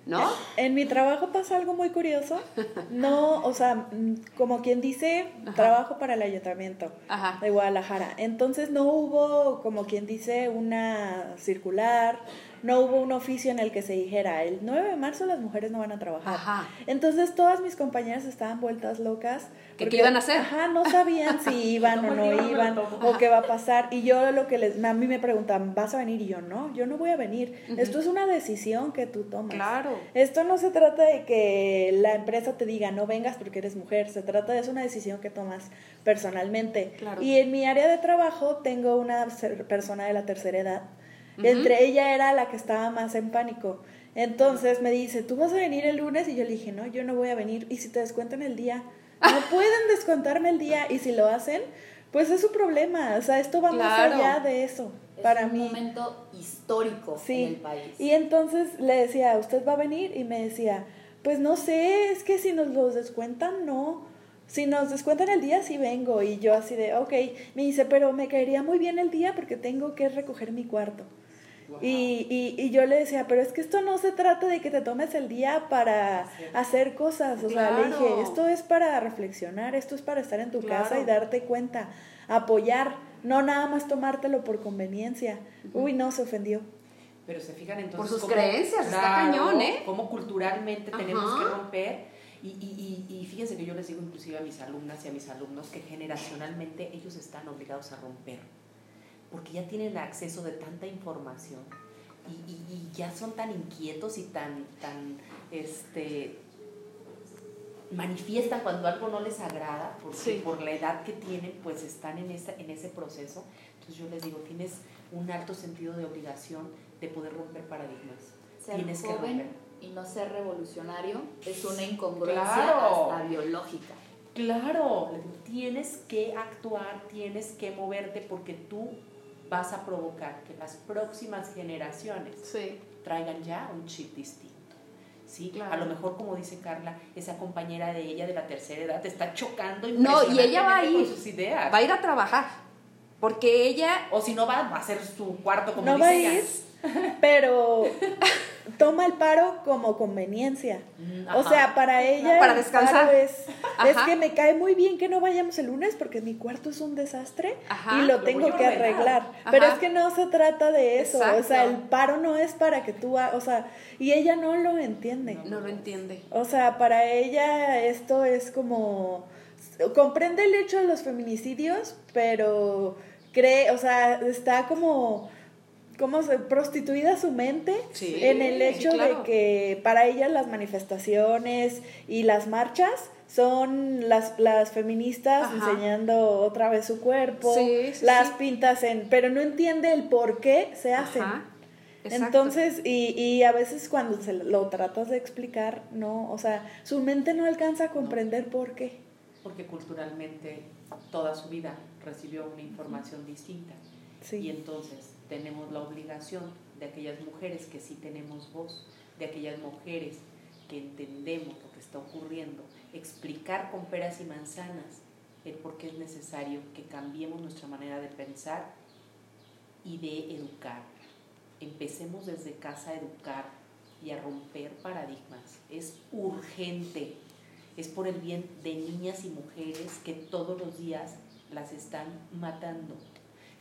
¿No? En mi trabajo pasa algo muy curioso. No, o sea, mm, como quien dice, Ajá. trabajo para el ayuntamiento Ajá. de Guadalajara. Entonces no hubo, como quien dice, una circular, no hubo un oficio en el que se dijera, el 9 de marzo las mujeres no van a trabajar. Ajá. Entonces todas mis compañeras estaban vueltas locas. ¿Que qué iban a hacer? Ajá, no sabían si iban o no iban o qué va a pasar. Y yo lo que les, a mí me preguntan, ¿vas a venir? Y yo, no, yo no voy a venir. Esto es una decisión que tú tomas. Claro. Esto no se trata de que la empresa te diga no vengas porque eres mujer, se trata de es una decisión que tomas personalmente. Claro. Y en mi área de trabajo tengo una persona de la tercera edad. Entre ella era la que estaba más en pánico. Entonces me dice, ¿tú vas a venir el lunes? Y yo le dije, no, yo no voy a venir. ¿Y si te descuentan el día? No pueden descontarme el día. Y si lo hacen, pues es su problema. O sea, esto va más allá de eso. Es para un mí. momento histórico Sí. en el país. Y entonces le decía, ¿usted va a venir? Y me decía, pues no sé, es que si nos los descuentan, no. Si nos descuentan el día, sí vengo. Y yo así de, ok. Me dice, pero me caería muy bien el día porque tengo que recoger mi cuarto. Y, y, y yo le decía, pero es que esto no se trata de que te tomes el día para hacer cosas. O sea, le dije, esto es para reflexionar, esto es para estar en tu Claro. casa y darte cuenta, apoyar, no nada más tomártelo por conveniencia. Uy, no, se ofendió. Pero se fijan entonces. Por sus cómo- creencias, está cañón, ¿eh? Cómo culturalmente tenemos Ajá. que romper. Y, y, y, y fíjense que yo les digo inclusive a mis alumnas y a mis alumnos que generacionalmente ellos están obligados a romper. Porque ya tienen acceso de tanta información y, y- y ya son tan inquietos y tan, tan, este, manifiestan cuando algo no les agrada, porque Sí. por la edad que tienen, pues están en, esa, en ese proceso. Entonces yo les digo, tienes un alto sentido de obligación de poder romper paradigmas. Ser tienes que joven romper. y no ser revolucionario es una incongruencia Claro. hasta biológica. Claro, tienes que actuar, tienes que moverte porque tú vas a provocar que las próximas generaciones Sí. traigan ya un chip distinto. ¿sí? Claro. A lo mejor, como dice Carla, esa compañera de ella de la tercera edad te está chocando No, y ella va a ir. con sus ideas. Va a ir a trabajar. Porque ella O si no va, va a hacer su cuarto como No dice va a ella. ir, pero toma el paro como conveniencia. Mm, O sea, para ella Para el descansar. paro es, que me cae muy bien que no vayamos el lunes porque mi cuarto es un desastre Ajá. y Lo tengo que arreglar. Ajá. Pero es que no se trata de eso. O sea, el paro no es para que tú, o sea, y ella no lo entiende. No lo entiende. O sea, para ella esto es como comprende el hecho de los feminicidios, pero cree, o sea, está como como se prostituida su mente Sí, en el hecho claro. de que para ella las manifestaciones y las marchas son las, las feministas Ajá. enseñando otra vez su cuerpo, Sí, sí, las pintas en, pero no entiende el por qué se hacen. Ajá. Exacto. Entonces, y, y a veces cuando se lo tratas de explicar, no, o sea, su mente no alcanza a comprender por qué. Porque culturalmente toda su vida recibió una información distinta. Y Sí, entonces tenemos la obligación de aquellas mujeres que sí tenemos voz, de aquellas mujeres que entendemos lo que está ocurriendo, explicar con peras y manzanas el por qué es necesario que cambiemos nuestra manera de pensar y de educar. Empecemos desde casa a educar y a romper paradigmas. Es urgente. Es por el bien de niñas y mujeres que todos los días las están matando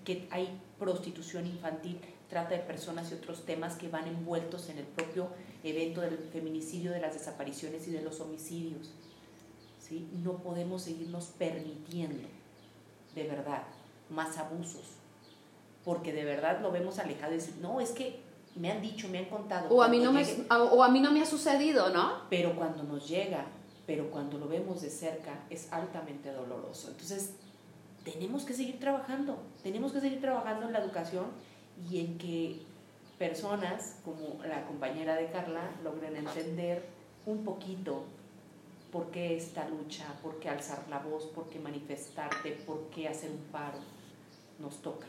que hay prostitución infantil, trata de personas y otros temas que van envueltos en el propio evento del feminicidio, de las desapariciones y de los homicidios. ¿sí? No podemos seguirnos permitiendo, de verdad, más abusos, porque de verdad lo vemos alejado y decir, no, es que me han dicho, me han contado. O a mí no me o a mí no me ha sucedido, ¿no? pero cuando nos llega, pero cuando lo vemos de cerca, es altamente doloroso. Entonces, tenemos que seguir trabajando, tenemos que seguir trabajando en la educación y en que personas como la compañera de Carla logren entender un poquito por qué esta lucha, por qué alzar la voz, por qué manifestarte, por qué hacer un paro, nos toca.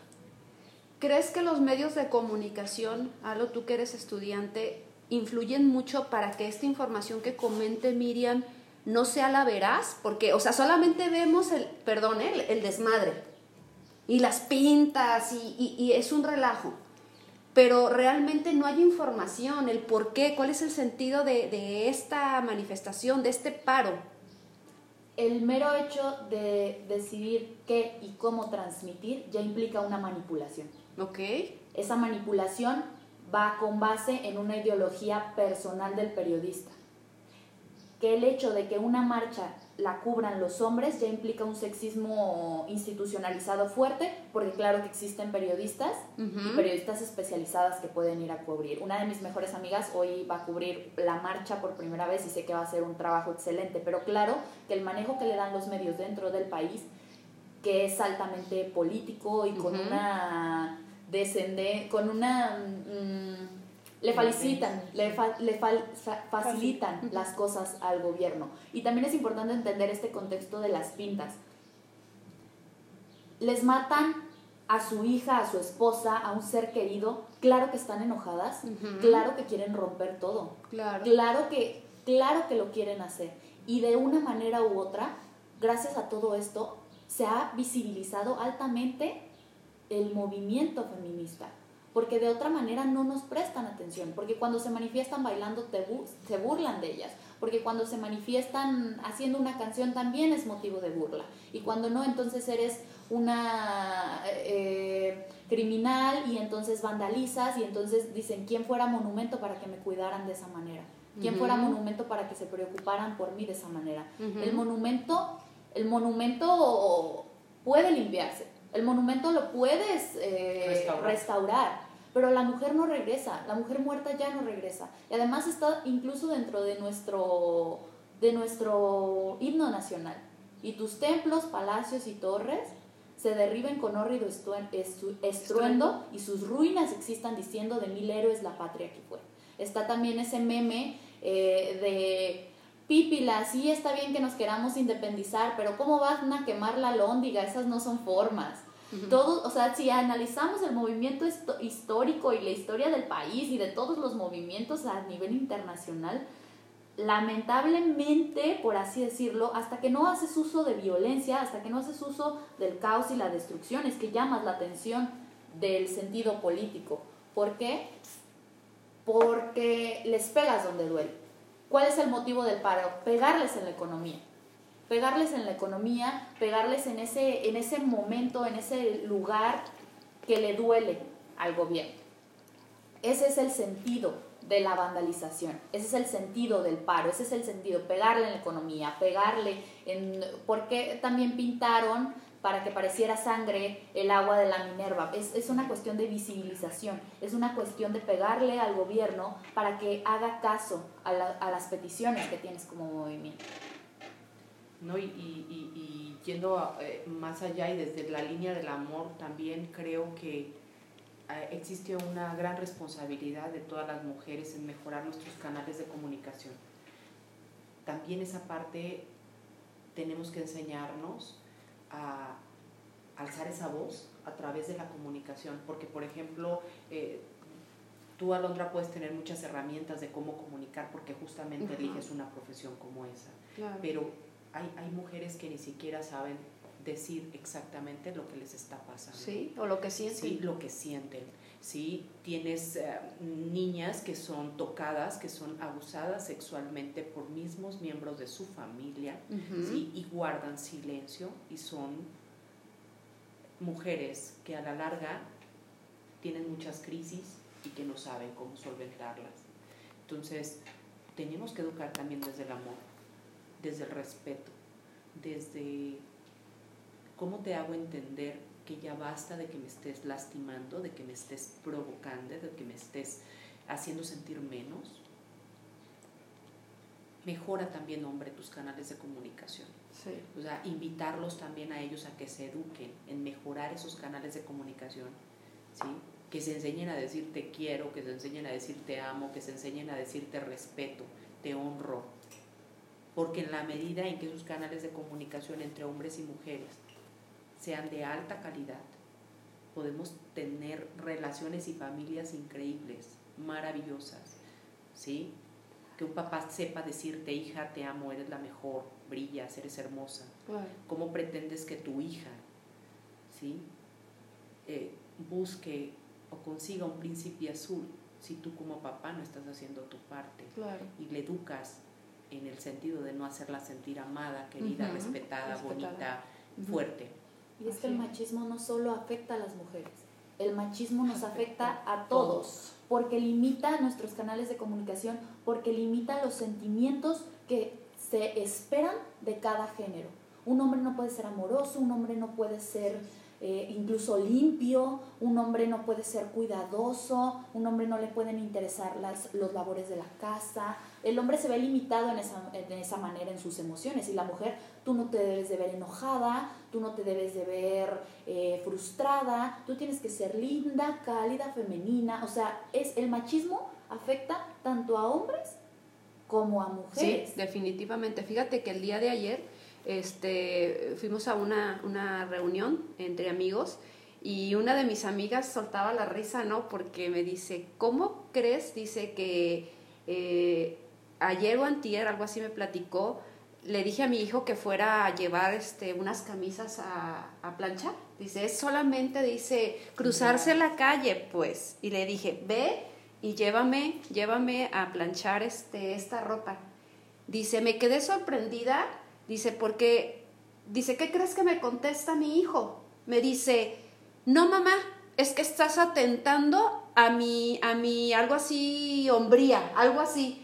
¿Crees que los medios de comunicación, Alo, tú que eres estudiante, influyen mucho para que esta información que comente Miriam no sea la veraz? Porque, o sea, solamente vemos el, perdón, ¿eh? el, el desmadre y las pintas y, y- y es un relajo. Pero realmente no hay información, el por qué, cuál es el sentido de, de esta manifestación, de este paro. El mero hecho de decidir qué y cómo transmitir ya implica una manipulación. ¿Ok? Esa manipulación va con base en una ideología personal del periodista. Que el hecho de que una marcha la cubran los hombres ya implica un sexismo institucionalizado fuerte, porque claro que existen periodistas y periodistas especializadas que pueden ir a cubrir. Una de mis mejores amigas hoy va a cubrir la marcha por primera vez y sé que va a hacer un trabajo excelente, pero claro que el manejo que le dan los medios dentro del país, que es altamente político y con una descende con una mm, le felicitan, le, fa- le fal- facilitan las cosas al gobierno. Y también es importante entender este contexto de las pintas. Les matan a su hija, a su esposa, a un ser querido, claro que están enojadas, claro que quieren romper todo, Claro. claro que, claro que lo quieren hacer. Y de una manera u otra, gracias a todo esto, se ha visibilizado altamente el movimiento feminista. Porque de otra manera no nos prestan atención. Porque cuando se manifiestan bailando te bu- se burlan de ellas. Porque cuando se manifiestan haciendo una canción también es motivo de burla. Y cuando no, entonces eres una eh, criminal y entonces vandalizas y entonces dicen, ¿quién fuera monumento para que me cuidaran de esa manera? ¿Quién fuera monumento para que se preocuparan por mí de esa manera? El monumento, el monumento puede limpiarse, el monumento lo puedes eh, Restaurar. restaurar, pero la mujer no regresa, la mujer muerta ya no regresa. Y además está incluso dentro de nuestro, de nuestro himno nacional. Y tus templos, palacios y torres se derriben con estu- estruendo y sus ruinas existan diciendo de mil héroes la patria que fue. Está también ese meme eh, de Pípila, sí está bien que nos queramos independizar, pero ¿cómo van a quemar la lóndiga? Esas no son formas. Todo, o sea, si analizamos el movimiento histórico y la historia del país y de todos los movimientos a nivel internacional, lamentablemente, por así decirlo, hasta que no haces uso de violencia, hasta que no haces uso del caos y la destrucción, es que llamas la atención del sentido político. ¿Por qué? porque les pegas donde duele. ¿Cuál es el motivo del paro? Pegarles en la economía. Pegarles en la economía, pegarles en ese, en ese momento, en ese lugar que le duele al gobierno. Ese es el sentido de la vandalización. Ese es el sentido del paro, ese es el sentido, pegarle en la economía, pegarle en... porque también pintaron para que pareciera sangre el agua de la Minerva. Es, es una cuestión de visibilización, es una cuestión de pegarle al gobierno para que haga caso a, las peticiones que tienes como movimiento. No, y, y, y, yendo eh, más allá y desde la línea del amor, también creo que eh, existe una gran responsabilidad de todas las mujeres en mejorar nuestros canales de comunicación. También esa parte tenemos que enseñarnos a alzar esa voz a través de la comunicación, porque por ejemplo, eh, tú Alondra puedes tener muchas herramientas de cómo comunicar porque justamente eliges una profesión como esa, pero hay, hay mujeres que ni siquiera saben decir exactamente lo que les está pasando. Sí, o lo que sienten. Sí, lo que sienten. Sí, tienes eh, niñas que son tocadas, que son abusadas sexualmente por mismos miembros de su familia, ¿sí? y guardan silencio y son mujeres que a la larga tienen muchas crisis y que no saben cómo solventarlas. Entonces, tenemos que educar también desde el amor, desde el respeto, desde ¿Cómo te hago entender que ya basta de que me estés lastimando, de que me estés provocando, de que me estés haciendo sentir menos? Mejora también, hombre, tus canales de comunicación. Sí. O sea, invitarlos también a ellos a que se eduquen en mejorar esos canales de comunicación, ¿sí? Que se enseñen a decir te quiero, que se enseñen a decir te amo, que se enseñen a decir te respeto, te honro. Porque en la medida en que esos canales de comunicación entre hombres y mujeres sean de alta calidad, podemos tener relaciones y familias increíbles, maravillosas, ¿sí? Que un papá sepa decirte, hija, te amo, eres la mejor, brillas, eres hermosa. ¿Cómo pretendes que tu hija, ¿sí? Eh, busque o consiga un príncipe azul si tú como papá no estás haciendo tu parte y le educas en el sentido de no hacerla sentir amada, querida, respetada, bonita, fuerte. Y es que el machismo no solo afecta a las mujeres, el machismo nos afecta a todos, porque limita nuestros canales de comunicación, porque limita los sentimientos que se esperan de cada género. Un hombre no puede ser amoroso, un hombre no puede ser eh, incluso limpio, un hombre no puede ser cuidadoso, un hombre no le pueden interesar las, los labores de la casa. El hombre se ve limitado en esa, en esa manera en sus emociones y la mujer, tú no te debes de ver enojada, tú no te debes de ver eh, frustrada, tú tienes que ser linda, cálida, femenina. O sea, es, el machismo afecta tanto a hombres como a mujeres. Sí, definitivamente. Fíjate que el día de ayer este, fuimos a una, una reunión entre amigos y una de mis amigas soltaba la risa, ¿no? Porque me dice, ¿cómo crees? Dice que eh, ayer o antier, algo así me platicó, le dije a mi hijo que fuera a llevar este, unas camisas a, a planchar. Dice, es solamente, dice, cruzarse la calle, pues. Y le dije, ve y llévame, llévame a planchar este, esta ropa. Dice, me quedé sorprendida Dice, porque, dice, ¿qué crees que me contesta mi hijo? Me dice, no mamá, es que estás atentando a mi, a mi, algo así, hombría, algo así.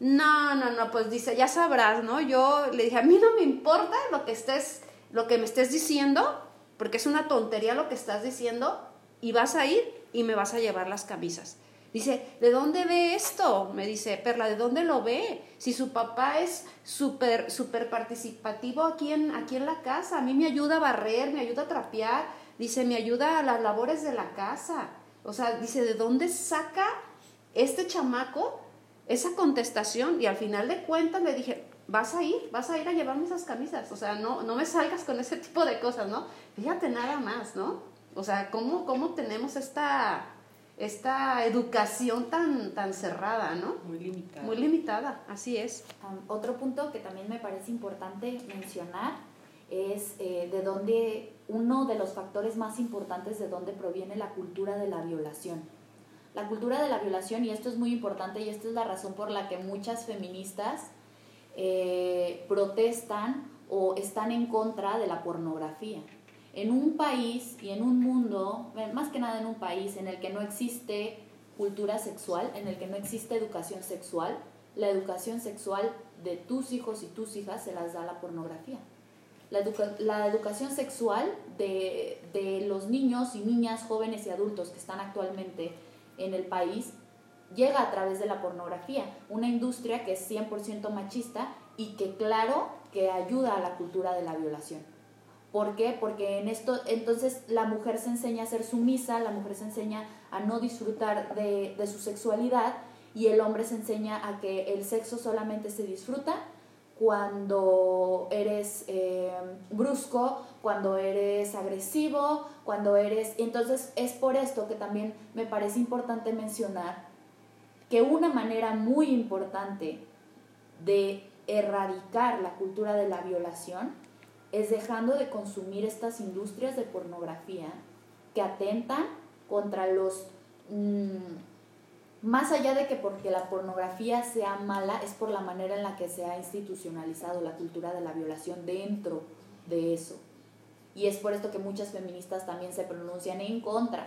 No, no, no, pues dice, ya sabrás, ¿no? Yo le dije, a mí no me importa lo que estés, lo que me estés diciendo, porque es una tontería lo que estás diciendo, y vas a ir y me vas a llevar las camisas. Dice, ¿de dónde ve esto? Me dice, Perla, ¿de dónde lo ve? Si su papá es súper, súper participativo aquí en, aquí en la casa, a mí me ayuda a barrer, me ayuda a trapear, dice, me ayuda a las labores de la casa. O sea, dice, ¿de dónde saca este chamaco esa contestación? Y al final de cuentas le dije, vas a ir, vas a ir a llevarme esas camisas. O sea, no, no me salgas con ese tipo de cosas, ¿no? Fíjate nada más, ¿no? O sea, ¿cómo, cómo tenemos esta esta educación tan, tan cerrada, ¿no? Muy limitada. Muy limitada, así es. otro punto que también me parece importante mencionar es eh, de dónde, uno de los factores más importantes de dónde proviene la cultura de la violación. La cultura de la violación, y esto es muy importante y esta es la razón por la que muchas feministas eh, protestan o están en contra de la pornografía. En un país y en un mundo, más que nada en un país en el que no existe cultura sexual, en el que no existe educación sexual, la educación sexual de tus hijos y tus hijas se las da la pornografía. La, la educación sexual de, de los niños y niñas, jóvenes y adultos que están actualmente en el país llega a través de la pornografía, una industria que es 100% machista y que claro que ayuda a la cultura de la violación. ¿Por qué? Porque en esto, entonces la mujer se enseña a ser sumisa, la mujer se enseña a no disfrutar de, su sexualidad y el hombre se enseña a que el sexo solamente se disfruta cuando eres eh, brusco, cuando eres agresivo, cuando eres... Entonces es por esto que también me parece importante mencionar que una manera muy importante de erradicar la cultura de la violación es dejando de consumir estas industrias de pornografía que atentan contra los... Mm, más allá de que porque la pornografía sea mala, es por la manera en la que se ha institucionalizado la cultura de la violación dentro de eso. Y es por esto que muchas feministas también se pronuncian en contra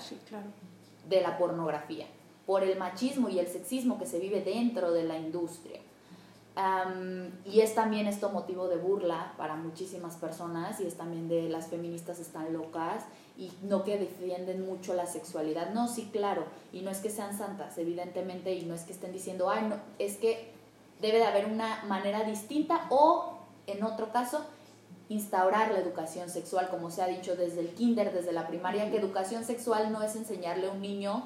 de la pornografía, por el machismo y el sexismo que se vive dentro de la industria y es también esto motivo de burla para muchísimas personas y es también de las feministas están locas y no que defienden mucho la sexualidad. No, sí, claro, y no es que sean santas, evidentemente, y no es que estén diciendo, ay, no, es que debe de haber una manera distinta o, en otro caso, instaurar la educación sexual, como se ha dicho desde el kinder, desde la primaria, que educación sexual no es enseñarle a un niño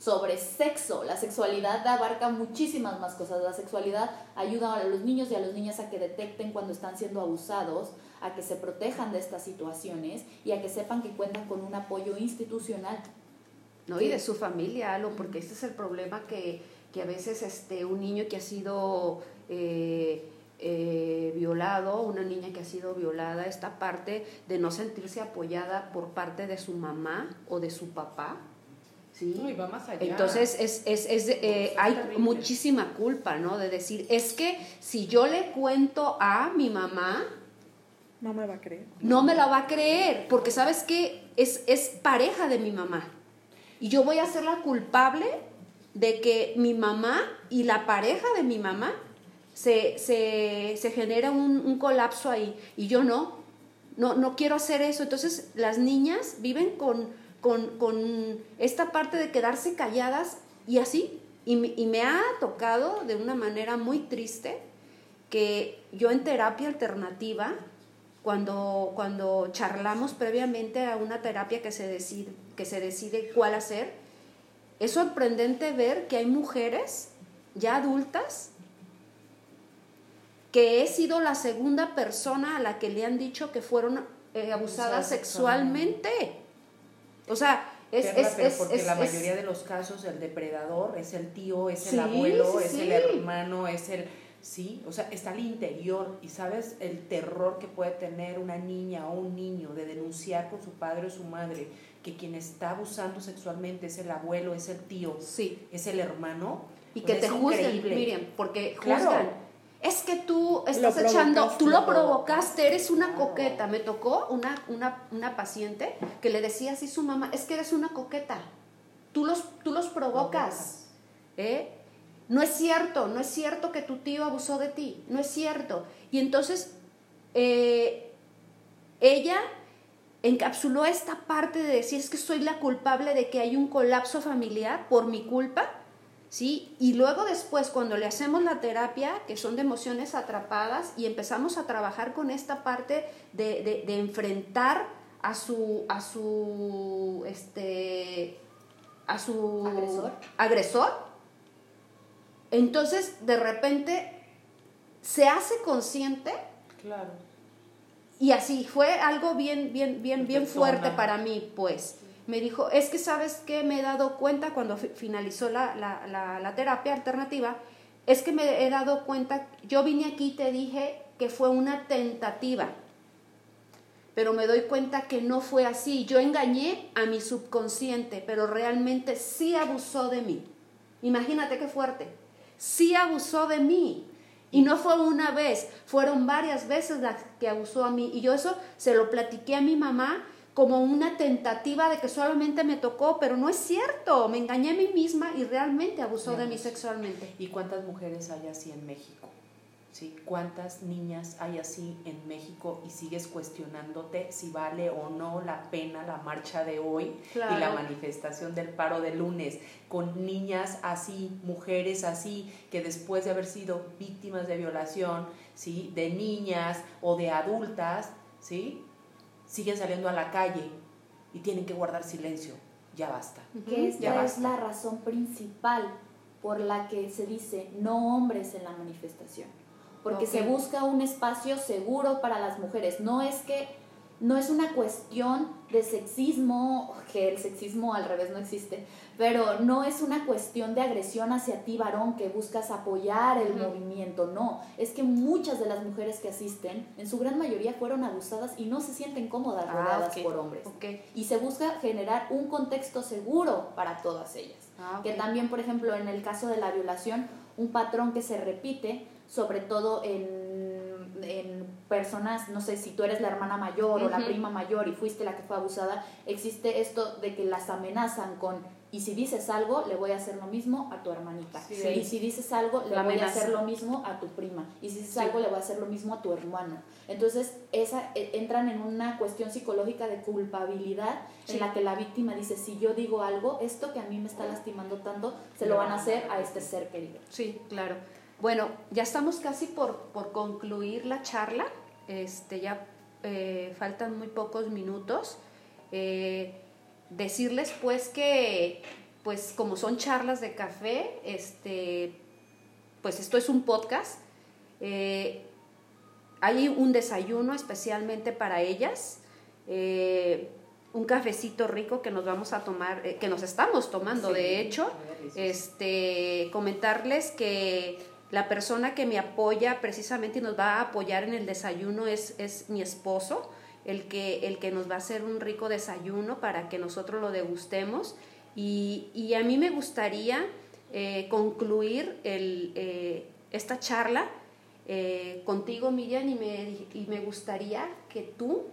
sobre sexo. La sexualidad abarca muchísimas más cosas. La sexualidad ayuda a los niños y a las niñas a que detecten cuando están siendo abusados, a que se protejan de estas situaciones y a que sepan que cuentan con un apoyo institucional. No, y de su familia, Alo, porque este es el problema que, a veces este, un niño que ha sido eh, eh, violado, una niña que ha sido violada, esta parte de no sentirse apoyada por parte de su mamá o de su papá, ¿sí? va más allá. Entonces es, es, es eh, hay muchísima culpa, ¿no? De decir, es que si yo le cuento a mi mamá... No me va a creer. No me la va a creer, porque sabes que es, es pareja de mi mamá. Y yo voy a ser la culpable de que mi mamá y la pareja de mi mamá se, se, se genera un, un, colapso ahí. Y yo no, no, no quiero hacer eso. Entonces las niñas viven con con, esta parte de quedarse calladas y así. Y, me ha tocado de una manera muy triste que yo en terapia alternativa, cuando, cuando charlamos previamente a una terapia que se, decide, que se decide cuál hacer, es sorprendente ver que hay mujeres ya adultas que he sido la segunda persona a la que le han dicho que fueron eh, abusadas sexualmente. O sea, es, es, porque la mayoría de los casos el depredador es el tío, es el abuelo, es el hermano, es el sí, o sea, está al interior y sabes el terror que puede tener una niña o un niño de denunciar con su padre o su madre que quien está abusando sexualmente es el abuelo, es el tío, sí. es el hermano. Y pues que te juzguen, Miriam, porque juzgan es que tú estás echando, tú lo provocaste, eres una coqueta. Me tocó una, una, una, paciente que le decía así su mamá, es que eres una coqueta, tú los, tú los provocas. ¿eh? No es cierto, no es cierto que tu tío abusó de ti, no es cierto. Y entonces eh, ella encapsuló esta parte de decir es que soy la culpable de que hay un colapso familiar por mi culpa ¿sí? Y luego después, cuando le hacemos la terapia, que son de emociones atrapadas, y empezamos a trabajar con esta parte de, enfrentar a su, a su, este, a su agresor. agresor, entonces de repente se hace consciente. Claro. Y así fue algo bien, bien, bien, bien fuerte para mí, pues me dijo, es que sabes que me he dado cuenta cuando finalizó la, la, terapia alternativa, es que me he dado cuenta, yo vine aquí y te dije que fue una tentativa, pero me doy cuenta que no fue así. Yo engañé a mi subconsciente, pero realmente sí abusó de mí. Imagínate qué fuerte. Sí abusó de mí. Y no fue una vez, fueron varias veces las que abusó a mí. Y yo eso se lo platiqué a mi mamá como una tentativa de que solamente me tocó, pero no es cierto. Me engañé a mí misma y realmente abusó de mí sexualmente. ¿Y cuántas mujeres hay así en México? ¿sí? ¿Cuántas niñas hay así en México y sigues cuestionándote si vale o no la pena la marcha de hoy y la manifestación del paro de lunes? Con niñas así, mujeres así, que después de haber sido víctimas de violación, ¿sí? De niñas o de adultas, ¿sí? Siguen saliendo a la calle y tienen que guardar silencio. Ya basta. Que esta es la razón principal por la que se dice no hombres en la manifestación porque se busca un espacio seguro para las mujeres. No es que no es una cuestión de sexismo, que el sexismo al revés no existe, pero no es una cuestión de agresión hacia ti, varón, que buscas apoyar el movimiento, no. Es que muchas de las mujeres que asisten, en su gran mayoría, fueron abusadas y no se sienten cómodas ah, rodeadas por hombres. Y se busca generar un contexto seguro para todas ellas. Ah, que también, por ejemplo, en el caso de la violación, un patrón que se repite sobre todo en, en, personas, no sé, si tú eres la hermana mayor o la prima mayor y fuiste la que fue abusada, existe esto de que las amenazan con, y si dices algo, le voy a hacer lo mismo a tu hermanita. Y si dices algo, le voy a hacer lo mismo a tu prima. Y si dices algo, le voy a hacer lo mismo a tu hermano. Entonces, esa, e, entran en una cuestión psicológica de culpabilidad en la que la víctima dice, si yo digo algo, esto que a mí me está lastimando tanto, se lo van a hacer a este ser querido. Sí, claro. Bueno, ya estamos casi por, concluir la charla. Este, ya eh, faltan muy pocos minutos. Eh, decirles pues que, pues como son charlas de café, este, pues esto es un podcast. Eh, hay un desayuno especialmente para ellas, un cafecito rico que nos vamos a tomar, que nos estamos tomando de hecho. Este, comentarles que la persona que me apoya precisamente y nos va a apoyar en el desayuno es, es mi esposo, el que, el que nos va a hacer un rico desayuno para que nosotros lo degustemos. Y, a mí me gustaría eh, concluir el, eh, esta charla eh, contigo, Miriam, y me, y me gustaría que tú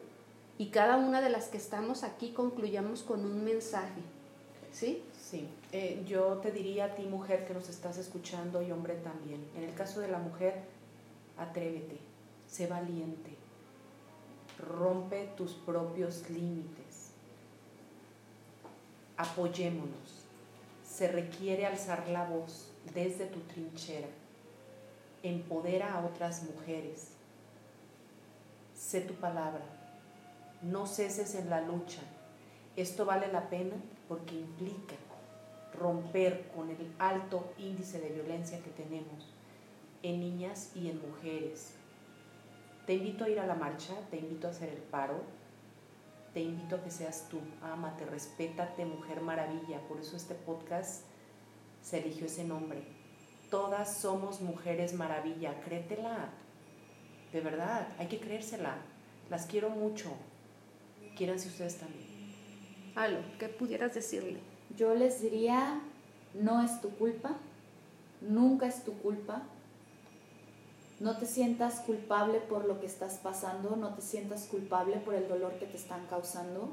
y cada una de las que estamos aquí concluyamos con un mensaje. ¿Sí? Sí, yo te diría a ti mujer que nos estás escuchando y hombre también. En el caso de la mujer, atrévete, sé valiente, rompe tus propios límites, apoyémonos. Se requiere alzar la voz desde tu trinchera, empodera a otras mujeres, sé tu palabra, no ceses en la lucha. Esto vale la pena porque implica romper con el alto índice de violencia que tenemos en niñas y en mujeres. Te invito a ir a la marcha, te invito a hacer el paro, te invito a que seas tú, ámate, respétate, mujer maravilla. Por eso este podcast se eligió ese nombre. Todas somos mujeres maravilla, créetela. De verdad, hay que creérsela. Las quiero mucho. Quieranse ustedes también. Algo, ¿qué pudieras decirle? Yo les diría, no es tu culpa, nunca es tu culpa. No te sientas culpable por lo que estás pasando, no te sientas culpable por el dolor que te están causando.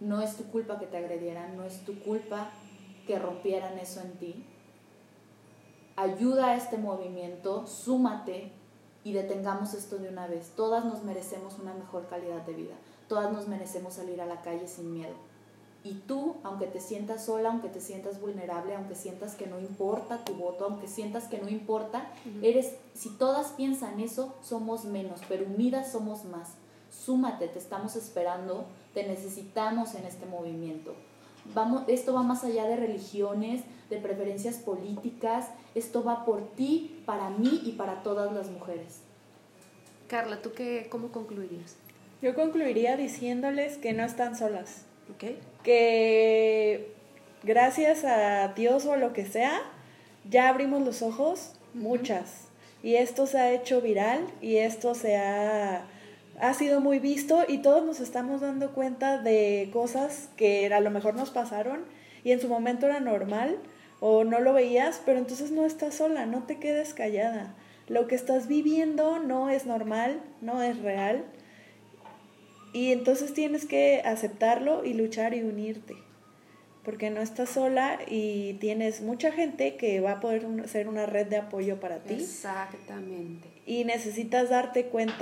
No es tu culpa que te agredieran, no es tu culpa que rompieran eso en ti. Ayuda a este movimiento, súmate y detengamos esto de una vez. Todas nos merecemos una mejor calidad de vida, todas nos merecemos salir a la calle sin miedo. Y tú, aunque te sientas sola, aunque te sientas vulnerable, aunque sientas que no importa tu voto, aunque sientas que no importa, eres, si todas piensan eso, somos menos, pero unidas somos más. Súmate, te estamos esperando, te necesitamos en este movimiento. Vamos, esto va más allá de religiones, de preferencias políticas, esto va por ti, para mí y para todas las mujeres. Carla, ¿tú qué, cómo concluirías? Yo concluiría diciéndoles que no están solas que gracias a Dios o a lo que sea, ya abrimos los ojos, muchas. Y esto se ha hecho viral y esto se ha ha sido muy visto y todos nos estamos dando cuenta de cosas que a lo mejor nos pasaron y en su momento era normal o no lo veías, pero entonces no estás sola, no te quedes callada. Lo que estás viviendo no es normal, no es real y entonces tienes que aceptarlo y luchar y unirte porque no estás sola y tienes mucha gente que va a poder ser una red de apoyo para ti. Exactamente. Y necesitas darte cuenta